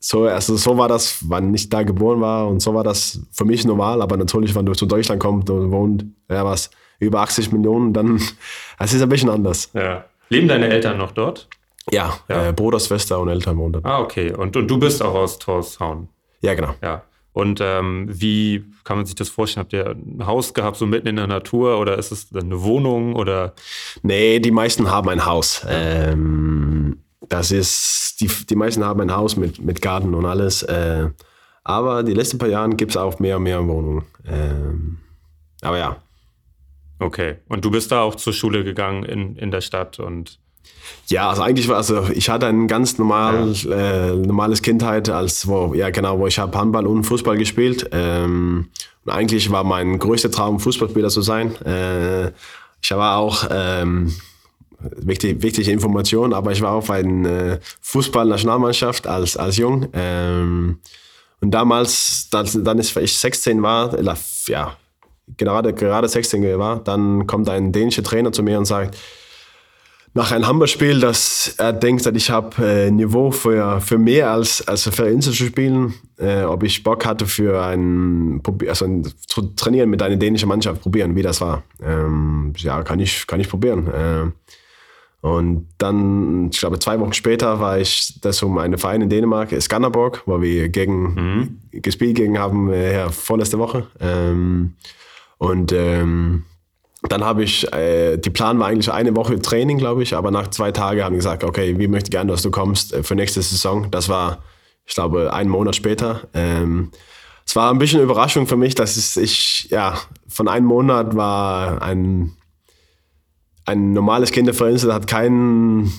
so, also so war das, wann ich da geboren war und so war das für mich normal, aber natürlich, wenn du zu Deutschland kommst und wohnt, ja was, über 80 Millionen, dann, es ist ein bisschen anders. Ja. Leben deine Eltern noch dort? Ja, Ja. Äh, Bruder, Schwester und Eltern wohnen dort. Ah, okay. Und, und du bist auch aus Torshavn. Ja, genau. Ja. Und ähm, wie kann man sich das vorstellen? Habt ihr ein Haus gehabt, so mitten in der Natur oder ist es eine Wohnung oder? Nee, die meisten haben ein Haus. Ähm, das ist, die, die meisten haben ein Haus mit, mit Garten und alles. Äh, aber die letzten paar Jahre gibt es auch mehr und mehr Wohnungen. Ähm, aber ja, Okay. Und du bist da auch zur Schule gegangen in, in der Stadt und Ja, also eigentlich war also ich hatte ein ganz normal, äh, normales Kindheit, als wo ja genau, wo ich habe Handball und Fußball gespielt. Ähm, und eigentlich war mein größter Traum Fußballspieler zu sein. Äh, ich war auch ähm, wichtig, wichtige Information, aber ich war auch bei der äh, Fußballnationalmannschaft als als jung. Ähm, und damals, dann, dann ist ich 16 war, ja gerade gerade 16 war, dann kommt ein dänischer Trainer zu mir und sagt nach einem Handballspiel, dass er denkt, dass ich habe äh, Niveau für, für mehr als, als für Insel zu spielen, äh, ob ich Bock hatte für ein, also ein, zu trainieren mit einer dänischen Mannschaft, probieren, wie das war. Ähm, ja, kann ich, kann ich probieren. Ähm, und dann, ich glaube, zwei Wochen später war ich das um einen Verein in Dänemark, Skanderborg, wo wir gegen, gespielt gegen haben, äh, ja, vorletzte Woche. Ähm, und ähm, dann habe ich, äh, die Plan war eigentlich eine Woche Training, glaube ich, aber nach zwei Tagen haben gesagt, okay, wir möchten gerne, dass du kommst äh, für nächste Saison. Das war, ich glaube, einen Monat später. Ähm, es war ein bisschen Überraschung für mich, dass ich, ja, von einem Monat war ein, ein normales Kinderverein, hat keinen,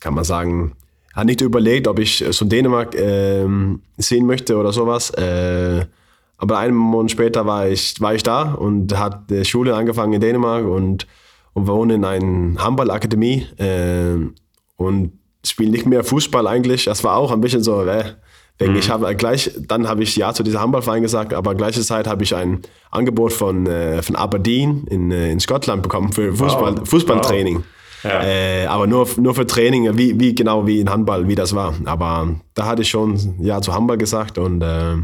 kann man sagen, hat nicht überlegt, ob ich so Dänemark ähm, sehen möchte oder sowas. Äh, aber einen Monat später war ich, war ich da und hat die Schule angefangen in Dänemark und, und wohne in einer Handballakademie äh, und spiele nicht mehr Fußball eigentlich. Das war auch ein bisschen so, äh, wegen ich habe gleich, dann habe ich ja zu diesem Handballverein gesagt, aber gleiche Zeit habe ich ein Angebot von, äh, von Aberdeen in, äh, in Schottland bekommen für Fußball, Wow. Fußballtraining. Ja. Äh, aber nur, nur für Training, wie, wie genau wie in Handball, wie das war. Aber da hatte ich schon ja zu Handball gesagt und äh,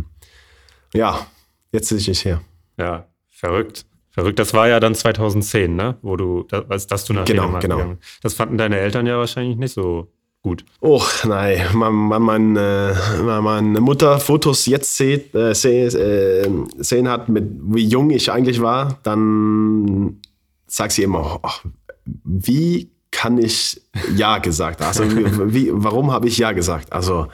ja, jetzt sitze ich hier. ja, verrückt. Verrückt. Das war ja dann 2010, ne? Wo du, als dass du nach Genau, Dänemark genau. gegangen. Das fanden deine Eltern ja wahrscheinlich nicht so gut. Oh, nein, wenn man, man, äh, wenn meine Mutter Fotos jetzt sieht, äh, äh, sehen hat, mit wie jung ich eigentlich war, dann sagt sie immer, oh, wie kann ich Ja gesagt. Also wie, wie, warum habe ich Ja gesagt? Also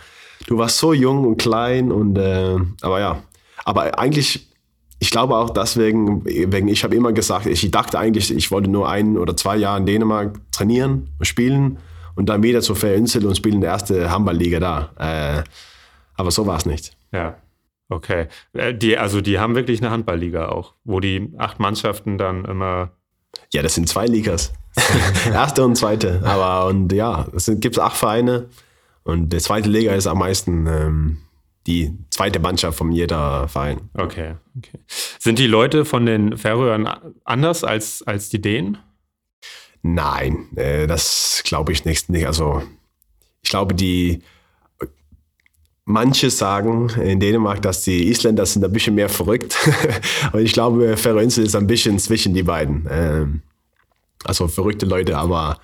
du warst so jung und klein und äh, aber ja, aber eigentlich ich glaube auch deswegen, wegen, ich habe immer gesagt, ich dachte eigentlich, ich wollte nur ein oder zwei Jahre in Dänemark trainieren, spielen und dann wieder zur Ferinsel und spielen in der erste Handballliga da. Äh, aber so war es nicht. Ja, okay. Äh, die, also die haben wirklich eine Handballliga auch, wo die acht Mannschaften dann immer. Ja, das sind zwei Ligas. erste und zweite. Aber und ja, es gibt acht Vereine und die zweite Liga ist am meisten. Ähm, die zweite Mannschaft von jeder Verein. Okay, okay. Sind die Leute von den Färöern anders als, als die Dänen? Nein, äh, das glaube ich nicht. Also ich glaube, die manche sagen in Dänemark, dass die Isländer sind ein bisschen mehr verrückt. Und ich glaube, Färöinsel ist ein bisschen zwischen die beiden. Ähm, also verrückte Leute, aber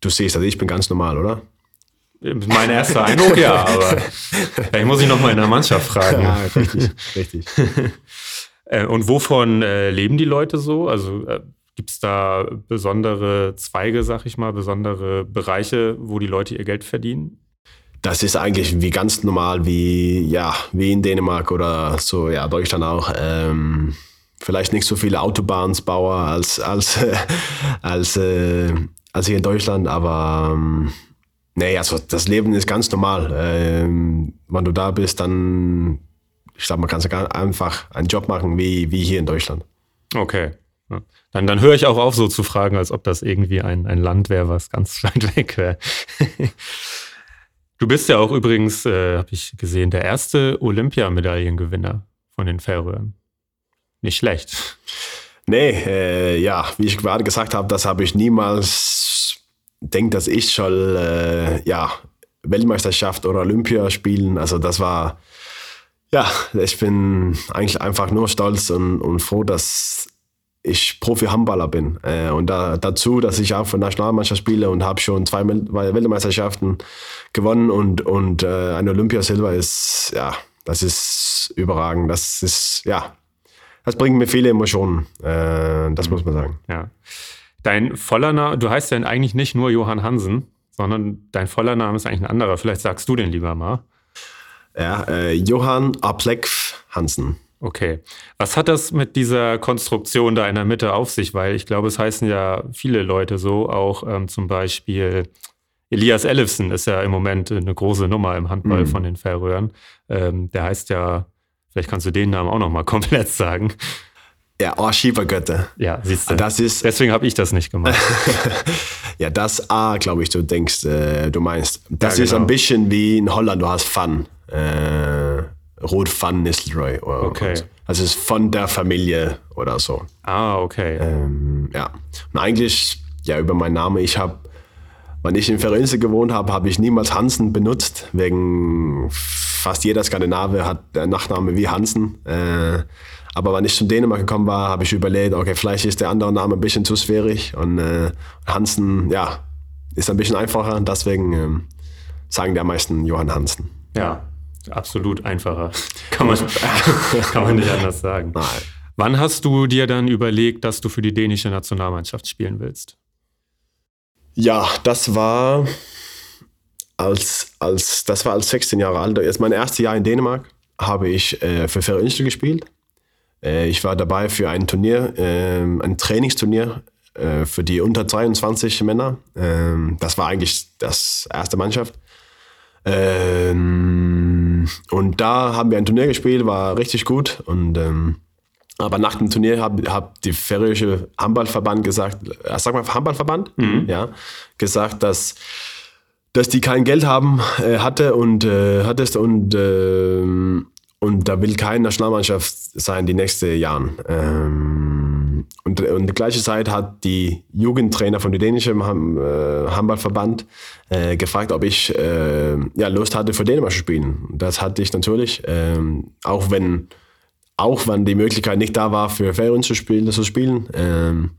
du siehst, also ich bin ganz normal, oder? Mein erster Eindruck, ja, aber vielleicht muss ich noch mal in der Mannschaft fragen. Ja, richtig, richtig. Äh, und wovon äh, leben die Leute so? Also äh, gibt es da besondere Zweige, sag ich mal, besondere Bereiche, wo die Leute ihr Geld verdienen? Das ist eigentlich wie ganz normal, wie, ja, wie in Dänemark oder so, ja, Deutschland auch. Ähm, vielleicht nicht so viele Autobahnsbauer als, als, als, äh, als hier in Deutschland, aber ähm, Nee, also das Leben ist ganz normal. Ähm, wenn du da bist, dann, ich glaube, man kann einfach einen Job machen wie, wie hier in Deutschland. Okay. Ja. Dann, dann höre ich auch auf, so zu fragen, als ob das irgendwie ein, ein Land wäre, was ganz weit weg wäre. du bist ja auch übrigens, äh, habe ich gesehen, der erste Olympiamedaillengewinner von den Färöern. Nicht schlecht. Nee, äh, ja, wie ich gerade gesagt habe, das habe ich niemals denke, dass ich schon äh, ja, Weltmeisterschaft oder Olympia spielen. Also das war, ja, ich bin eigentlich einfach nur stolz und, und froh, dass ich Profi-Handballer bin. Äh, und da, dazu, dass ich auch für Nationalmannschaft spiele und habe schon zwei Weltmeisterschaften gewonnen und, und äh, eine Olympiasilber ist, ja, das ist überragend. Das ist, ja, das bringt mir viele Emotionen. Äh, das muss man sagen. Ja. Dein voller Name, du heißt ja eigentlich nicht nur Johann Hansen, sondern dein voller Name ist eigentlich ein anderer. Vielleicht sagst du den lieber mal. Ja, äh, Johann Aplek Hansen. Okay. Was hat das mit dieser Konstruktion da in der Mitte auf sich? Weil ich glaube, es heißen ja viele Leute so, auch ähm, zum Beispiel Elias Ellefsen ist ja im Moment eine große Nummer im Handball mhm. von den Färöern. Ähm, der heißt ja, vielleicht kannst du den Namen auch nochmal komplett sagen. Ja, oh, Schiefergötter. Ja, siehst du. Das ist, Deswegen habe ich das nicht gemacht. ja, das A, glaube ich, du denkst, äh, du meinst. Das ja, ist genau. ein bisschen wie in Holland, du hast Fun. Äh, Rot Fun Nistelrooy. okay. So. Also es ist von der Familie oder so. Ah, okay. Ähm, ja. Und eigentlich, ja, über meinen Namen, ich habe, wenn ich in Ferinsel gewohnt habe, habe ich niemals Hansen benutzt, wegen fast jeder Skandinave hat der Nachname wie Hansen. Äh, aber wenn ich zu Dänemark gekommen war, habe ich überlegt, okay, vielleicht ist der andere Name ein bisschen zu sphärisch und äh, Hansen, ja, ist ein bisschen einfacher. Deswegen äh, sagen die meisten Johann Hansen. Ja, absolut einfacher. Kann man, kann man nicht anders sagen. Nein. Wann hast du dir dann überlegt, dass du für die dänische Nationalmannschaft spielen willst? Ja, das war als, als, das war als 16 Jahre alt. Jetzt mein erstes Jahr in Dänemark habe ich äh, für Ferinsel gespielt. Äh, ich war dabei für ein Turnier, ähm, ein Trainingsturnier äh, für die unter 22 Männer. Ähm, das war eigentlich das erste Mannschaft. Ähm, und da haben wir ein Turnier gespielt, war richtig gut. Und, aber nach dem Turnier hat hab die färöische Handballverband gesagt, äh, sag mal Handballverband, mhm. ja, gesagt, dass dass die kein Geld haben äh, hatte und äh, hattest und äh, und da will keine Nationalmannschaft sein die nächsten Jahre. Ähm, und, und die gleiche Zeit hat die Jugendtrainer von der dänischen äh, Handballverband äh, gefragt, ob ich äh, ja, Lust hatte, für Dänemark zu spielen. Das hatte ich natürlich, ähm, auch wenn auch wenn die Möglichkeit nicht da war, für Ferien zu spielen. Zu spielen. Ähm,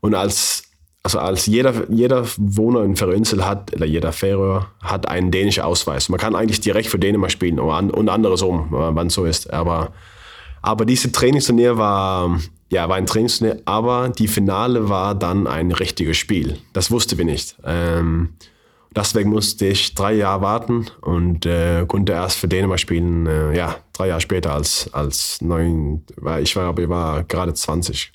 und als also als jeder, jeder Wohner in Färöinsel hat, oder jeder Färöer hat einen dänischen Ausweis. Man kann eigentlich direkt für Dänemark spielen und anderes um, wenn es so ist. Aber Aber dieses Trainingsturnier war, ja, war ein Trainingsturnier, aber die Finale war dann ein richtiges Spiel. Das wussten wir nicht. Ähm, deswegen musste ich drei Jahre warten und äh, konnte erst für Dänemark spielen, äh, ja, drei Jahre später als, als neun, ich war, ich war gerade 20.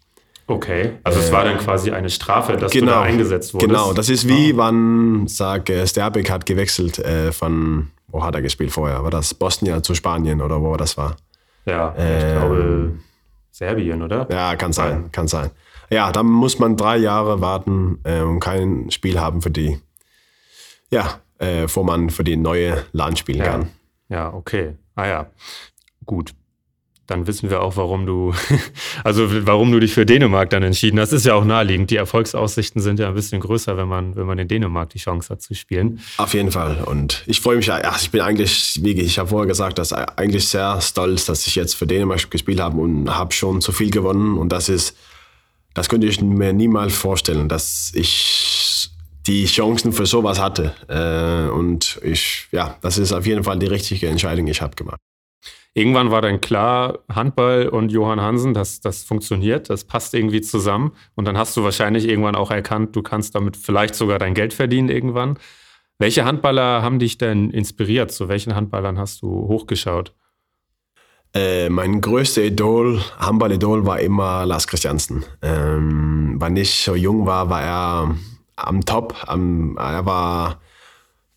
Okay, also es war dann quasi eine Strafe, dass genau, du da eingesetzt wurdest. Genau, das ist wie, oh. wann, sag, Sterbik hat gewechselt äh, von, wo hat er gespielt vorher? War das Bosnien zu Spanien oder wo das war? Ja, ich ähm, glaube Serbien, oder? Ja, kann sein, kann sein. Ja, dann muss man drei Jahre warten äh, und kein Spiel haben für die, ja, äh, bevor man für die neue LAN spielen ja. kann. Ja, okay. Ah ja, gut dann wissen wir auch, warum du, also warum du dich für Dänemark dann entschieden hast. Ist ja auch naheliegend. Die Erfolgsaussichten sind ja ein bisschen größer, wenn man, wenn man in Dänemark die Chance hat zu spielen. Auf jeden Fall. Und ich freue mich, ach, ich bin eigentlich, wie ich habe vorher gesagt, dass eigentlich sehr stolz, dass ich jetzt für Dänemark gespielt habe und habe schon so viel gewonnen. Und das ist, das könnte ich mir niemals vorstellen, dass ich die Chancen für sowas hatte. Äh, und ich, ja, das ist auf jeden Fall die richtige Entscheidung, die ich habe gemacht irgendwann war dann klar, Handball und Johann Hansen, das, das funktioniert, das passt irgendwie zusammen. Und dann hast du wahrscheinlich irgendwann auch erkannt, du kannst damit vielleicht sogar dein Geld verdienen irgendwann. Welche Handballer haben dich denn inspiriert? Zu welchen Handballern hast du hochgeschaut? Äh, mein größter Idol, Handball-Idol, war immer Lars Christiansen. Ähm, wann ich so jung war, war er am Top. Am, er war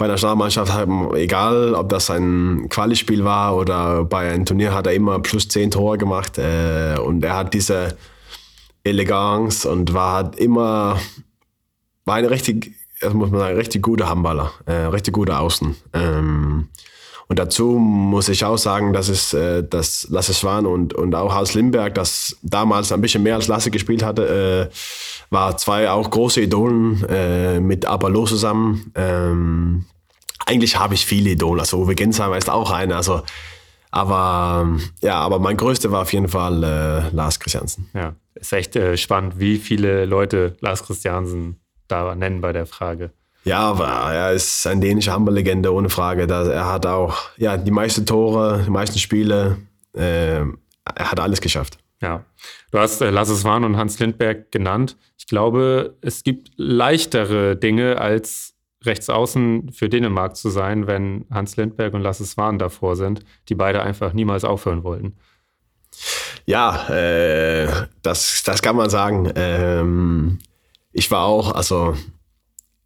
bei der Nationalmannschaft, egal ob das ein Quali-Spiel war oder bei einem Turnier, hat er immer plus zehn Tore gemacht. Äh, und er hat diese Eleganz und war immer, war eine richtig, muss man sagen, richtig gute Handballer, äh, richtig gute Außen. Ähm, und dazu muss ich auch sagen, dass es äh, dass Lasse Schwan und, und auch Hans Limberg, das damals ein bisschen mehr als Lasse gespielt hatte, äh, war zwei auch große Idolen äh, mit Abalo zusammen. Ähm, eigentlich habe ich viele Idole. Also Uwe Gensheimer ist auch einer. Also, aber ja, aber mein größter war auf jeden Fall äh, Lars Christiansen. Ja, ist echt äh, spannend, wie viele Leute Lars Christiansen da nennen bei der Frage. Ja, aber er ist eine dänische Handballlegende ohne Frage. Er hat auch ja, die meisten Tore, die meisten Spiele. Äh, er hat alles geschafft. Ja, du hast äh, Lasse Swan und Hans Lindberg genannt. Ich glaube, es gibt leichtere Dinge als rechts außen für Dänemark zu sein, wenn Hans Lindberg und Lasse Swan davor sind, die beide einfach niemals aufhören wollten. Ja, äh, das, das kann man sagen. Ähm, ich war auch, also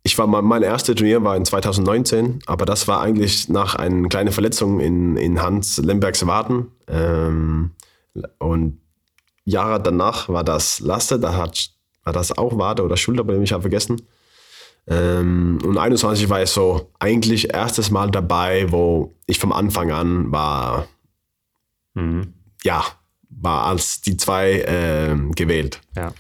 ich war mein erstes Turnier war in 2019, aber das war eigentlich nach einer kleinen Verletzung in, in Hans Lembergs Waden. Ähm, und Jahre danach war das Laste, da hat, war das auch Wade oder Schulter, ich habe vergessen. Ähm, und 21 war ich so eigentlich erstes Mal dabei, wo ich vom Anfang an war, mhm. ja, war als die zwei äh, gewählt. Ja.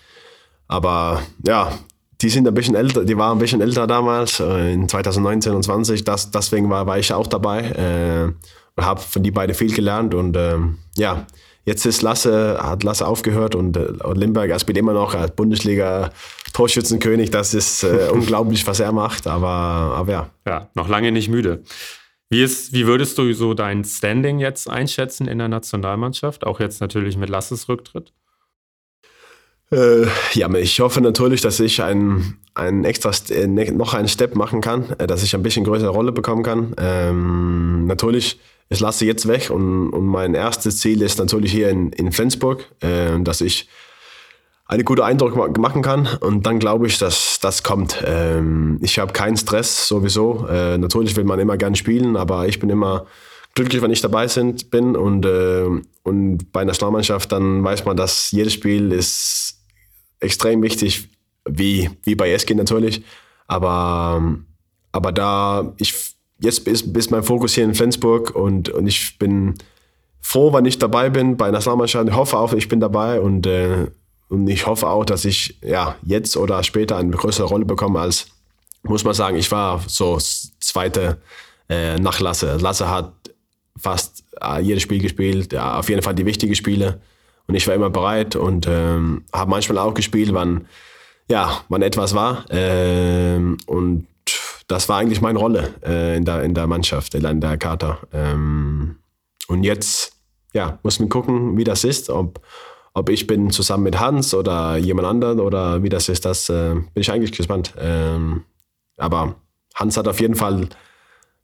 Aber ja, die sind ein bisschen älter, die waren ein bisschen älter damals, äh, in 2019 und 20. Das, deswegen war, war ich auch dabei äh, und habe von die beiden viel gelernt und ähm, ja, Jetzt ist Lasse, hat Lasse aufgehört und, äh, und Limberg, er spielt immer noch als Bundesliga-Torschützenkönig. Das ist äh, unglaublich, was er macht, aber, aber ja. Ja, noch lange nicht müde. Wie, ist, wie würdest du so dein Standing jetzt einschätzen in der Nationalmannschaft? Auch jetzt natürlich mit Lasses Rücktritt? Äh, ja, ich hoffe natürlich, dass ich ein, ein extra, äh, ne, noch einen Step machen kann, dass ich ein bisschen größere Rolle bekommen kann. Ähm, natürlich ich lasse jetzt weg und, und mein erstes Ziel ist natürlich hier in, in Flensburg, äh, dass ich einen guten Eindruck machen kann und dann glaube ich, dass das kommt. Ähm, ich habe keinen Stress sowieso. Äh, natürlich will man immer gern spielen, aber ich bin immer glücklich, wenn ich dabei sind, bin und, äh, und bei einer Nationalmannschaft dann weiß man, dass jedes Spiel ist extrem wichtig, wie, wie bei Eski natürlich, aber, aber da ich jetzt ist, ist mein Fokus hier in Flensburg und, und ich bin froh, wenn ich dabei bin bei Nationalmannschaft. Ich hoffe auch, ich bin dabei und, äh, und ich hoffe auch, dass ich ja, jetzt oder später eine größere Rolle bekomme als, muss man sagen, ich war so zweite äh, nach Lasse. Lasse hat fast äh, jedes Spiel gespielt, ja, auf jeden Fall die wichtigen Spiele. Und ich war immer bereit und ähm, habe manchmal auch gespielt, wann, ja, wann etwas war. Ähm, und das war eigentlich meine Rolle äh, in, der, in der Mannschaft, in der Kater. Ähm, und jetzt, ja, muss man gucken, wie das ist, ob, ob ich bin zusammen mit Hans oder jemand anderen oder wie das ist, das äh, bin ich eigentlich gespannt. Ähm, aber Hans hat auf jeden Fall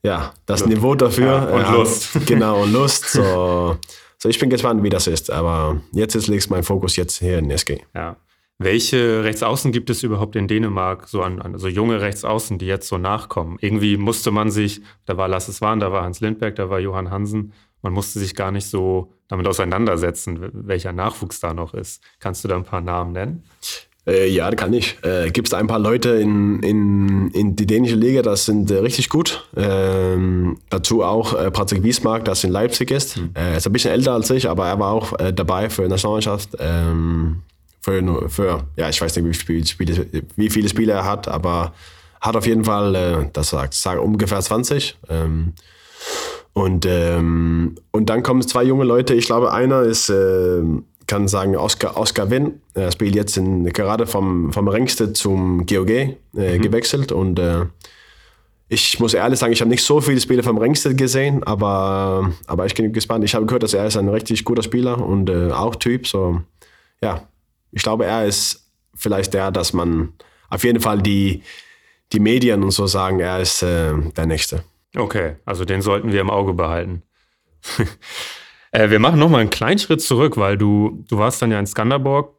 ja, das Lust. Niveau dafür. Ja, und äh, Lust. Genau, und Lust. So, so, ich bin gespannt, wie das ist. Aber jetzt ist, liegt mein Fokus jetzt hier in SG. Ja. Welche Rechtsaußen gibt es überhaupt in Dänemark, so an, also junge Rechtsaußen, die jetzt so nachkommen? Irgendwie musste man sich, da war Lasses Wahn, da war Hans Lindberg, da war Johann Hansen, man musste sich gar nicht so damit auseinandersetzen, welcher Nachwuchs da noch ist. Kannst du da ein paar Namen nennen? Äh, ja, kann ich. Äh, Gibt es ein paar Leute in, in, in die dänische Liga, das sind äh, richtig gut. Ähm, dazu auch äh, Patrick Wiesmark, das in Leipzig ist. Mhm. Er ist ein bisschen älter als ich, aber er war auch äh, dabei für die Nationalmannschaft. Ähm, für, für, ja, ich weiß nicht, wie viele, Spiele, wie viele Spiele er hat, aber hat auf jeden Fall, äh, das sagt, sag ungefähr 20. Ähm, und, ähm, und dann kommen zwei junge Leute. Ich glaube, einer ist, äh, kann sagen, Oscar, Oscar Winn. Er spielt jetzt in, gerade vom, vom Ringste zum GOG äh, mhm. gewechselt. Und äh, ich muss ehrlich sagen, ich habe nicht so viele Spiele vom Ringstedt gesehen, aber, aber ich bin gespannt. Ich habe gehört, dass er ist ein richtig guter Spieler und äh, auch Typ. So, ja, ich glaube, er ist vielleicht der, dass man auf jeden Fall die, die Medien und so sagen, er ist äh, der Nächste. Okay, also den sollten wir im Auge behalten. äh, wir machen nochmal einen kleinen Schritt zurück, weil du, du warst dann ja in Skanderborg,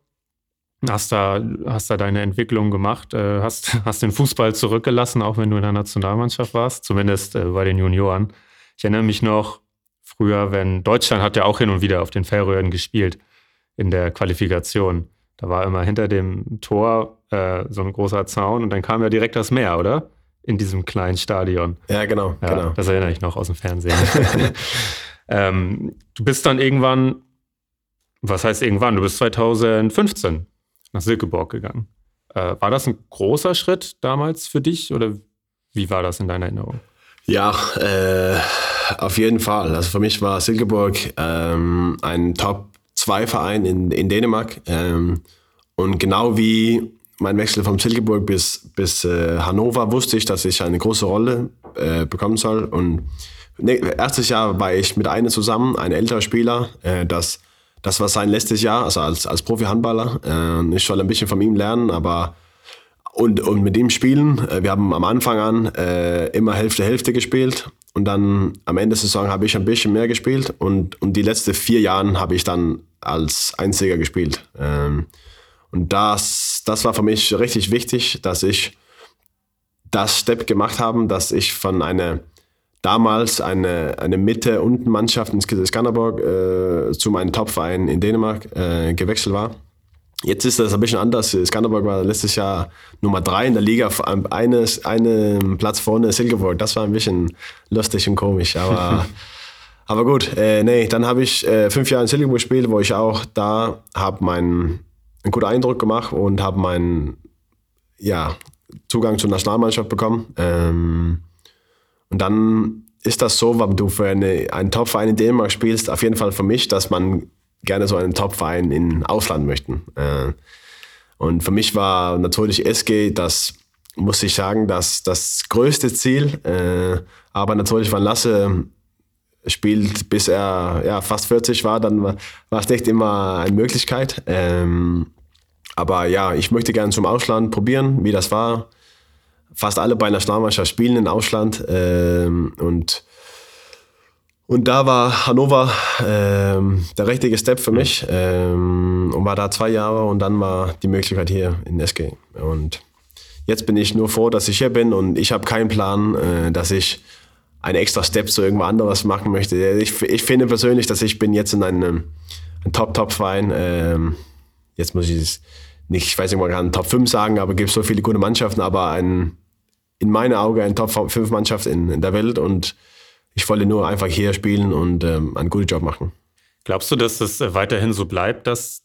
hast da, hast da deine Entwicklung gemacht, äh, hast, hast den Fußball zurückgelassen, auch wenn du in der Nationalmannschaft warst, zumindest äh, bei den Junioren. Ich erinnere mich noch früher, wenn Deutschland hat ja auch hin und wieder auf den Färöern gespielt in der Qualifikation. Da war immer hinter dem Tor äh, so ein großer Zaun und dann kam ja direkt das Meer, oder? In diesem kleinen Stadion. Ja, genau. Ja, genau. Das erinnere ich noch aus dem Fernsehen. ähm, du bist dann irgendwann, was heißt irgendwann? Du bist 2015 nach Silkeborg gegangen. Äh, war das ein großer Schritt damals für dich oder wie war das in deiner Erinnerung? Ja, äh, auf jeden Fall. Also für mich war Silkeborg ähm, ein Top zwei Vereine in, in Dänemark. Ähm, und genau wie mein Wechsel vom Silkeborg bis, bis äh, Hannover wusste ich, dass ich eine große Rolle äh, bekommen soll. Und ne, erstes Jahr war ich mit einem zusammen, ein älterer Spieler. Äh, das, das war sein letztes Jahr, also als, als Profi-Handballer. Äh, ich soll ein bisschen von ihm lernen, aber und, und mit ihm spielen. Äh, wir haben am Anfang an äh, immer Hälfte, Hälfte gespielt. Und dann am Ende der Saison habe ich ein bisschen mehr gespielt. Und, und die letzten vier Jahre habe ich dann als Einziger gespielt. Ähm, und das, das war für mich richtig wichtig, dass ich das Step gemacht habe, dass ich von einer damals eine, eine Mitte-Unten-Mannschaft in Skanderborg äh, zu meinem Topverein in Dänemark äh, gewechselt war. Jetzt ist das ein bisschen anders. Skanderborg war letztes Jahr Nummer drei in der Liga, eines, einen Platz vorne Silkeborg. Das war ein bisschen lustig und komisch, aber Aber gut, äh, nee, dann habe ich äh, fünf Jahre in Silkeborg gespielt, wo ich auch da habe meinen einen guten Eindruck gemacht und habe meinen ja, Zugang zur Nationalmannschaft bekommen. Ähm, und dann ist das so, wenn du für eine, einen Top-Verein in Dänemark spielst, auf jeden Fall für mich, dass man gerne so einen Top-Verein in Ausland möchte. Äh, und für mich war natürlich SG das, muss ich sagen, das, das größte Ziel. Äh, aber natürlich war Lasse spielt, bis er ja, fast 40 war, dann war, es nicht immer eine Möglichkeit. Ähm, aber ja, ich möchte gerne zum Ausland probieren, wie das war. Fast alle bei Nationalmannschaft spielen im Ausland. Ähm, und, und da war Hannover ähm, der richtige Step für mich. Ähm, und war da zwei Jahre und dann war die Möglichkeit hier in SG. Und jetzt bin ich nur froh, dass ich hier bin und ich habe keinen Plan, äh, dass ich einen extra Step zu irgendwo anderes machen möchte. Ich, ich finde persönlich, dass ich bin jetzt in einem, einem Top-Top-Verein. Ähm, jetzt muss ich es nicht, ich weiß nicht, man kann Top 5 sagen, aber es gibt so viele gute Mannschaften, aber ein, in meinen Augen eine Top 5 Mannschaft in, in, der Welt und ich wollte nur einfach hier spielen und ähm, einen guten Job machen. Glaubst du, dass das weiterhin so bleibt, dass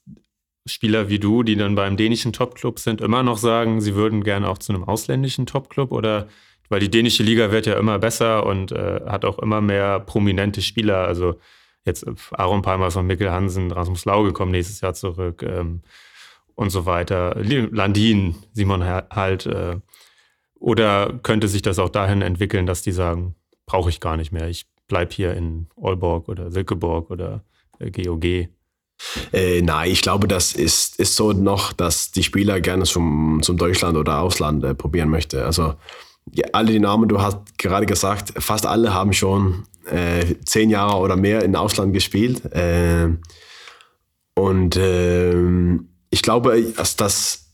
Spieler wie du, die dann beim dänischen Top-Club sind, immer noch sagen, sie würden gerne auch zu einem ausländischen Top-Club oder weil die dänische Liga wird ja immer besser und äh, hat auch immer mehr prominente Spieler. Also jetzt äh, Aaron Palmer von Mikkel Hansen, Rasmus Lauge kommen nächstes Jahr zurück ähm, und so weiter. Landin, Simon Halt. Äh, oder könnte sich das auch dahin entwickeln, dass die sagen, brauche ich gar nicht mehr. Ich bleibe hier in Aalborg oder Silkeborg oder äh, GOG? Äh, nein, ich glaube, das ist, ist so noch, dass die Spieler gerne zum, zum Deutschland oder Ausland äh, probieren möchten. Also ja, alle die Namen, du hast gerade gesagt, fast alle haben schon äh, zehn Jahre oder mehr im Ausland gespielt. Äh, und ähm, ich glaube, dass das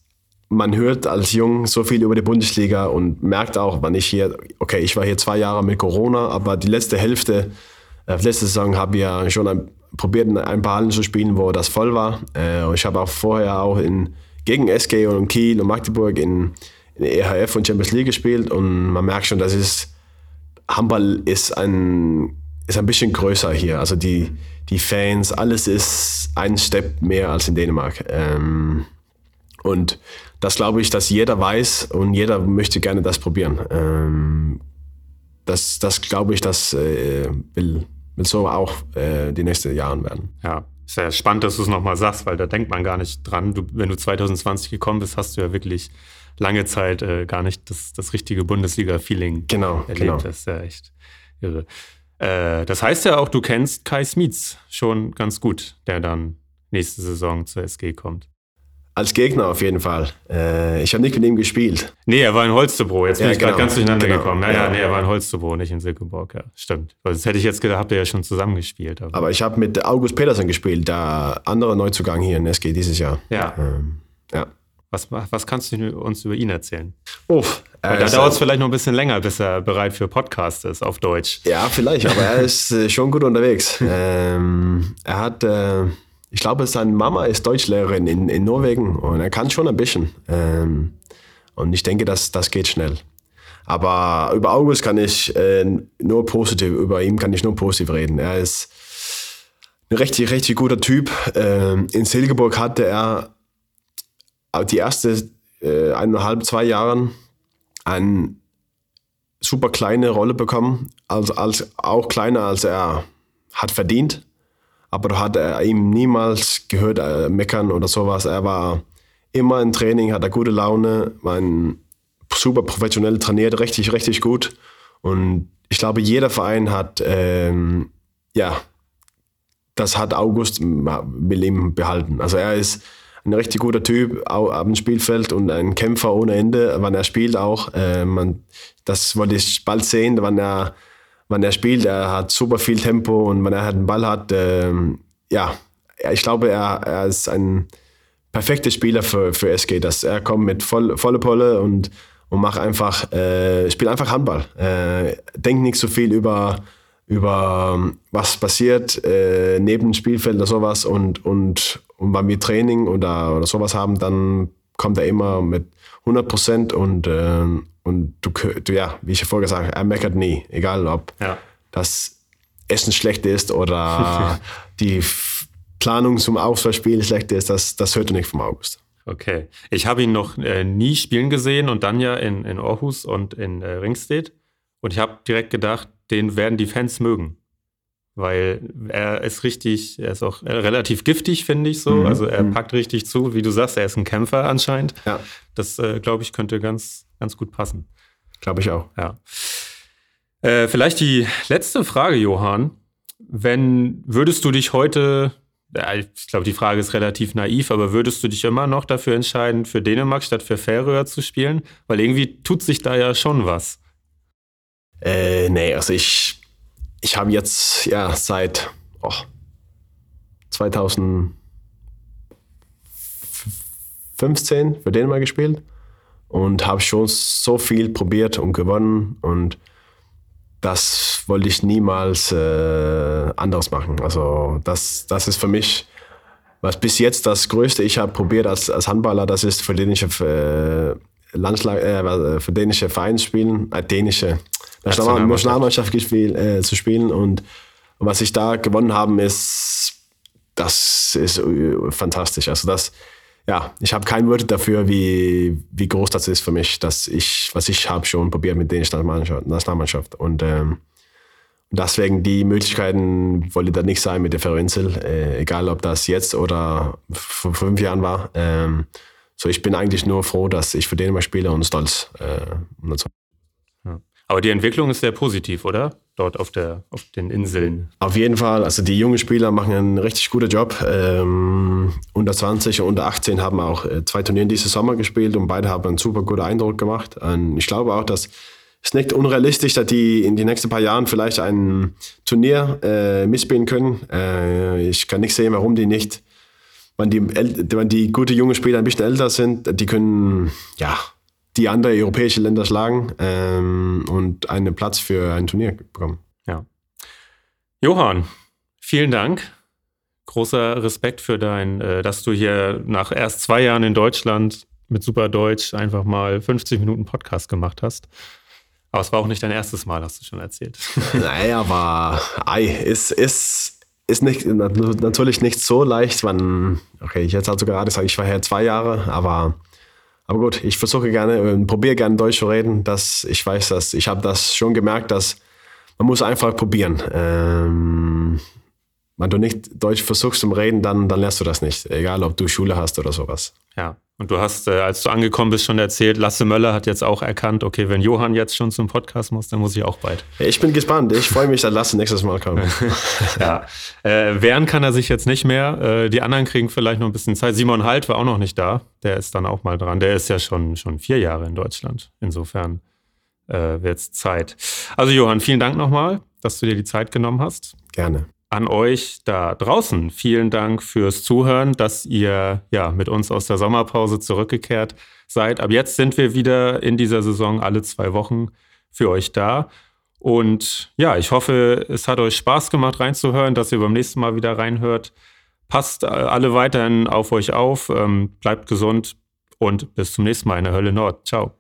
man hört als Jung so viel über die Bundesliga und merkt auch, wann ich hier, okay, ich war hier zwei Jahre mit Corona, aber die letzte Hälfte, äh, letzte Saison habe ich ja schon ein, probiert, ein paar Hallen zu spielen, wo das voll war. Äh, ich habe auch vorher auch in, gegen SG und Kiel und Magdeburg in, in EHF und Champions League gespielt und man merkt schon, dass es Handball ist ein, ist ein bisschen größer hier. Also die, die Fans, alles ist ein Step mehr als in Dänemark. Ähm, und das glaube ich, dass jeder weiß und jeder möchte gerne das probieren. Ähm, das, das glaube ich, das äh, will, will so auch äh, die nächsten Jahre werden. Ja, sehr spannend, dass du es nochmal sagst, weil da denkt man gar nicht dran. Du, wenn du 2020 gekommen bist, hast du ja wirklich lange Zeit äh, gar nicht das, das richtige Bundesliga-Feeling genau, erlebt. Genau. Das ist ja echt irre. Äh, das heißt ja auch, du kennst Kai Smietz schon ganz gut, der dann nächste Saison zur SG kommt. Als Gegner auf jeden Fall. Äh, ich habe nicht mit ihm gespielt. Nee, er war in Holstebro. Jetzt bin Ja, ich gerade genau. ganz durcheinander Genau. gekommen. Ja, ja, nee, er war in Holstebro, nicht in Silkeborg. Ja, stimmt. Weil das hätte ich jetzt gedacht, habt ihr ja schon zusammengespielt. Aber, Aber ich habe mit August Petersen gespielt, der andere Neuzugang hier in SG dieses Jahr. ja, Ähm, ja. Was, was kannst du uns über ihn erzählen? Uff, er da dauert es vielleicht noch ein bisschen länger, bis er bereit für Podcast ist auf Deutsch. Ja, vielleicht, aber er ist äh, schon gut unterwegs. Ähm, er hat, äh, ich glaube, seine Mama ist Deutschlehrerin in, in Norwegen und er kann schon ein bisschen. Ähm, und ich denke, dass das geht schnell. Aber über August kann ich äh, nur positiv, über ihn kann ich nur positiv reden. Er ist ein richtig, richtig guter Typ. Ähm, in Silkeborg hatte er die erste äh, eineinhalb, zwei Jahren ein super kleine Rolle bekommen, also als, auch kleiner als er hat verdient. Aber da hat er ihm niemals gehört äh, meckern oder sowas. Er war immer im Training, hat er gute Laune, war ein super professionell trainiert, richtig, richtig gut. Und ich glaube, jeder Verein hat, ähm, ja, das hat August will ihm behalten. Also er ist ein richtig guter Typ dem Spielfeld und ein Kämpfer ohne Ende, wann er spielt auch. Äh, man, das wollte ich bald sehen, wann er, wann er spielt. Er hat super viel Tempo und wenn er halt einen Ball hat, ähm, ja, ich glaube, er, er ist ein perfekter Spieler für, für SG. Dass er kommt mit voll, volle Polle und, und macht einfach, äh, spielt einfach Handball. Äh, denkt nicht so viel über, über ähm, was passiert äh, neben dem Spielfeld oder sowas und, und, und wenn wir Training oder, oder sowas haben, dann kommt er immer mit 100 Prozent und, äh, und du, du, ja, wie ich vorher gesagt habe, er meckert nie, egal ob Ja. das Essen schlecht ist oder die Planung zum Auswahlspiel schlecht ist, das, das hört er nicht vom August. Okay. Ich habe ihn noch äh, nie spielen gesehen und dann ja in, in Aarhus und in äh, Ringstedt. Und ich habe direkt gedacht, den werden die Fans mögen. Weil er ist richtig, er ist auch äh, relativ giftig, finde ich so. Mhm. Also er packt richtig zu, wie du sagst, er ist ein Kämpfer anscheinend. Ja, Das, äh, glaube ich, könnte ganz, ganz gut passen. glaube ich auch. Ja. Äh, vielleicht die letzte Frage, Johann. Wenn würdest du dich heute, ja, ich glaube, die Frage ist relativ naiv, aber würdest du dich immer noch dafür entscheiden, für Dänemark statt für Färöer zu spielen? Weil irgendwie tut sich da ja schon was. Äh, nee, also ich, ich habe jetzt ja seit oh, 2015 für Dänemark gespielt und habe schon so viel probiert und gewonnen und das wollte ich niemals äh, anders machen. Also das, das ist für mich, was bis jetzt das Größte ich habe probiert als, als Handballer, das ist für dänische äh, Landschlag, äh, für dänische Vereinsspielen, äh, dänische National- Nationalmannschaft. Gespielt, äh, zu spielen und, was ich da gewonnen haben ist, das ist äh, fantastisch. Also das, ja, ich habe kein Wort dafür, wie, wie groß das ist für mich, dass ich, was ich habe schon probiert mit dänischer Nationalmannschaft, Nationalmannschaft. Und ähm, deswegen die Möglichkeiten wollte da nicht sein mit der Färöerinsel, äh, egal ob das jetzt oder vor fünf Jahren war. Ähm, so ich bin eigentlich nur froh, dass ich für Dänemark spiele und stolz. Äh, und so. Aber die Entwicklung ist sehr positiv, oder? Dort auf, der, auf den Inseln. Auf jeden Fall. Also die jungen Spieler machen einen richtig guten Job. Ähm, unter 20 und unter 18 haben auch äh, zwei Turniere diese Sommer gespielt und beide haben einen super guten Eindruck gemacht. Und ich glaube auch, dass es nicht unrealistisch, dass die in den nächsten paar Jahren vielleicht ein Turnier äh, mitspielen können. Äh, ich kann nicht sehen, warum die nicht, wenn die, wenn die gute junge Spieler ein bisschen älter sind, die können ja die andere europäische Länder schlagen ähm, und einen Platz für ein Turnier bekommen. Ja. Johann, vielen Dank. Großer Respekt für dein, äh, dass du hier nach erst zwei Jahren in Deutschland mit super Deutsch einfach mal 50 Minuten Podcast gemacht hast. Aber es war auch nicht dein erstes Mal, hast du schon erzählt. Naja, aber ei, ist, ist, ist nicht, natürlich nicht so leicht, wenn, okay, ich jetzt also gerade sage, ich war hier zwei Jahre, aber, aber gut, ich versuche gerne, äh, probiere gerne Deutsch zu reden, dass ich weiß, dass ich habe das schon gemerkt, dass man muss einfach probieren. Ähm, wenn du nicht Deutsch versuchst zum Reden, dann, dann lernst du das nicht, egal ob du Schule hast oder sowas. Ja, und du hast, äh, als du angekommen bist, schon erzählt, Lasse Möller hat jetzt auch erkannt, okay, wenn Johann jetzt schon zum Podcast muss, dann muss ich auch bald. Ich bin gespannt. Ich freue mich, dass Lasse nächstes Mal kommt. ja, äh, wehren kann er sich jetzt nicht mehr. Äh, die anderen kriegen vielleicht noch ein bisschen Zeit. Simon Halt war auch noch nicht da. Der ist dann auch mal dran. Der ist ja schon, schon vier Jahre in Deutschland. Insofern äh, wird es Zeit. Also Johann, vielen Dank nochmal, dass du dir die Zeit genommen hast. Gerne an euch da draußen. Vielen Dank fürs Zuhören, dass ihr ja mit uns aus der Sommerpause zurückgekehrt seid. Ab jetzt sind wir wieder in dieser Saison alle zwei Wochen für euch da. Und ja, ich hoffe, es hat euch Spaß gemacht reinzuhören, dass ihr beim nächsten Mal wieder reinhört. Passt alle weiterhin auf euch auf, ähm, bleibt gesund und bis zum nächsten Mal in der Hölle Nord. Ciao.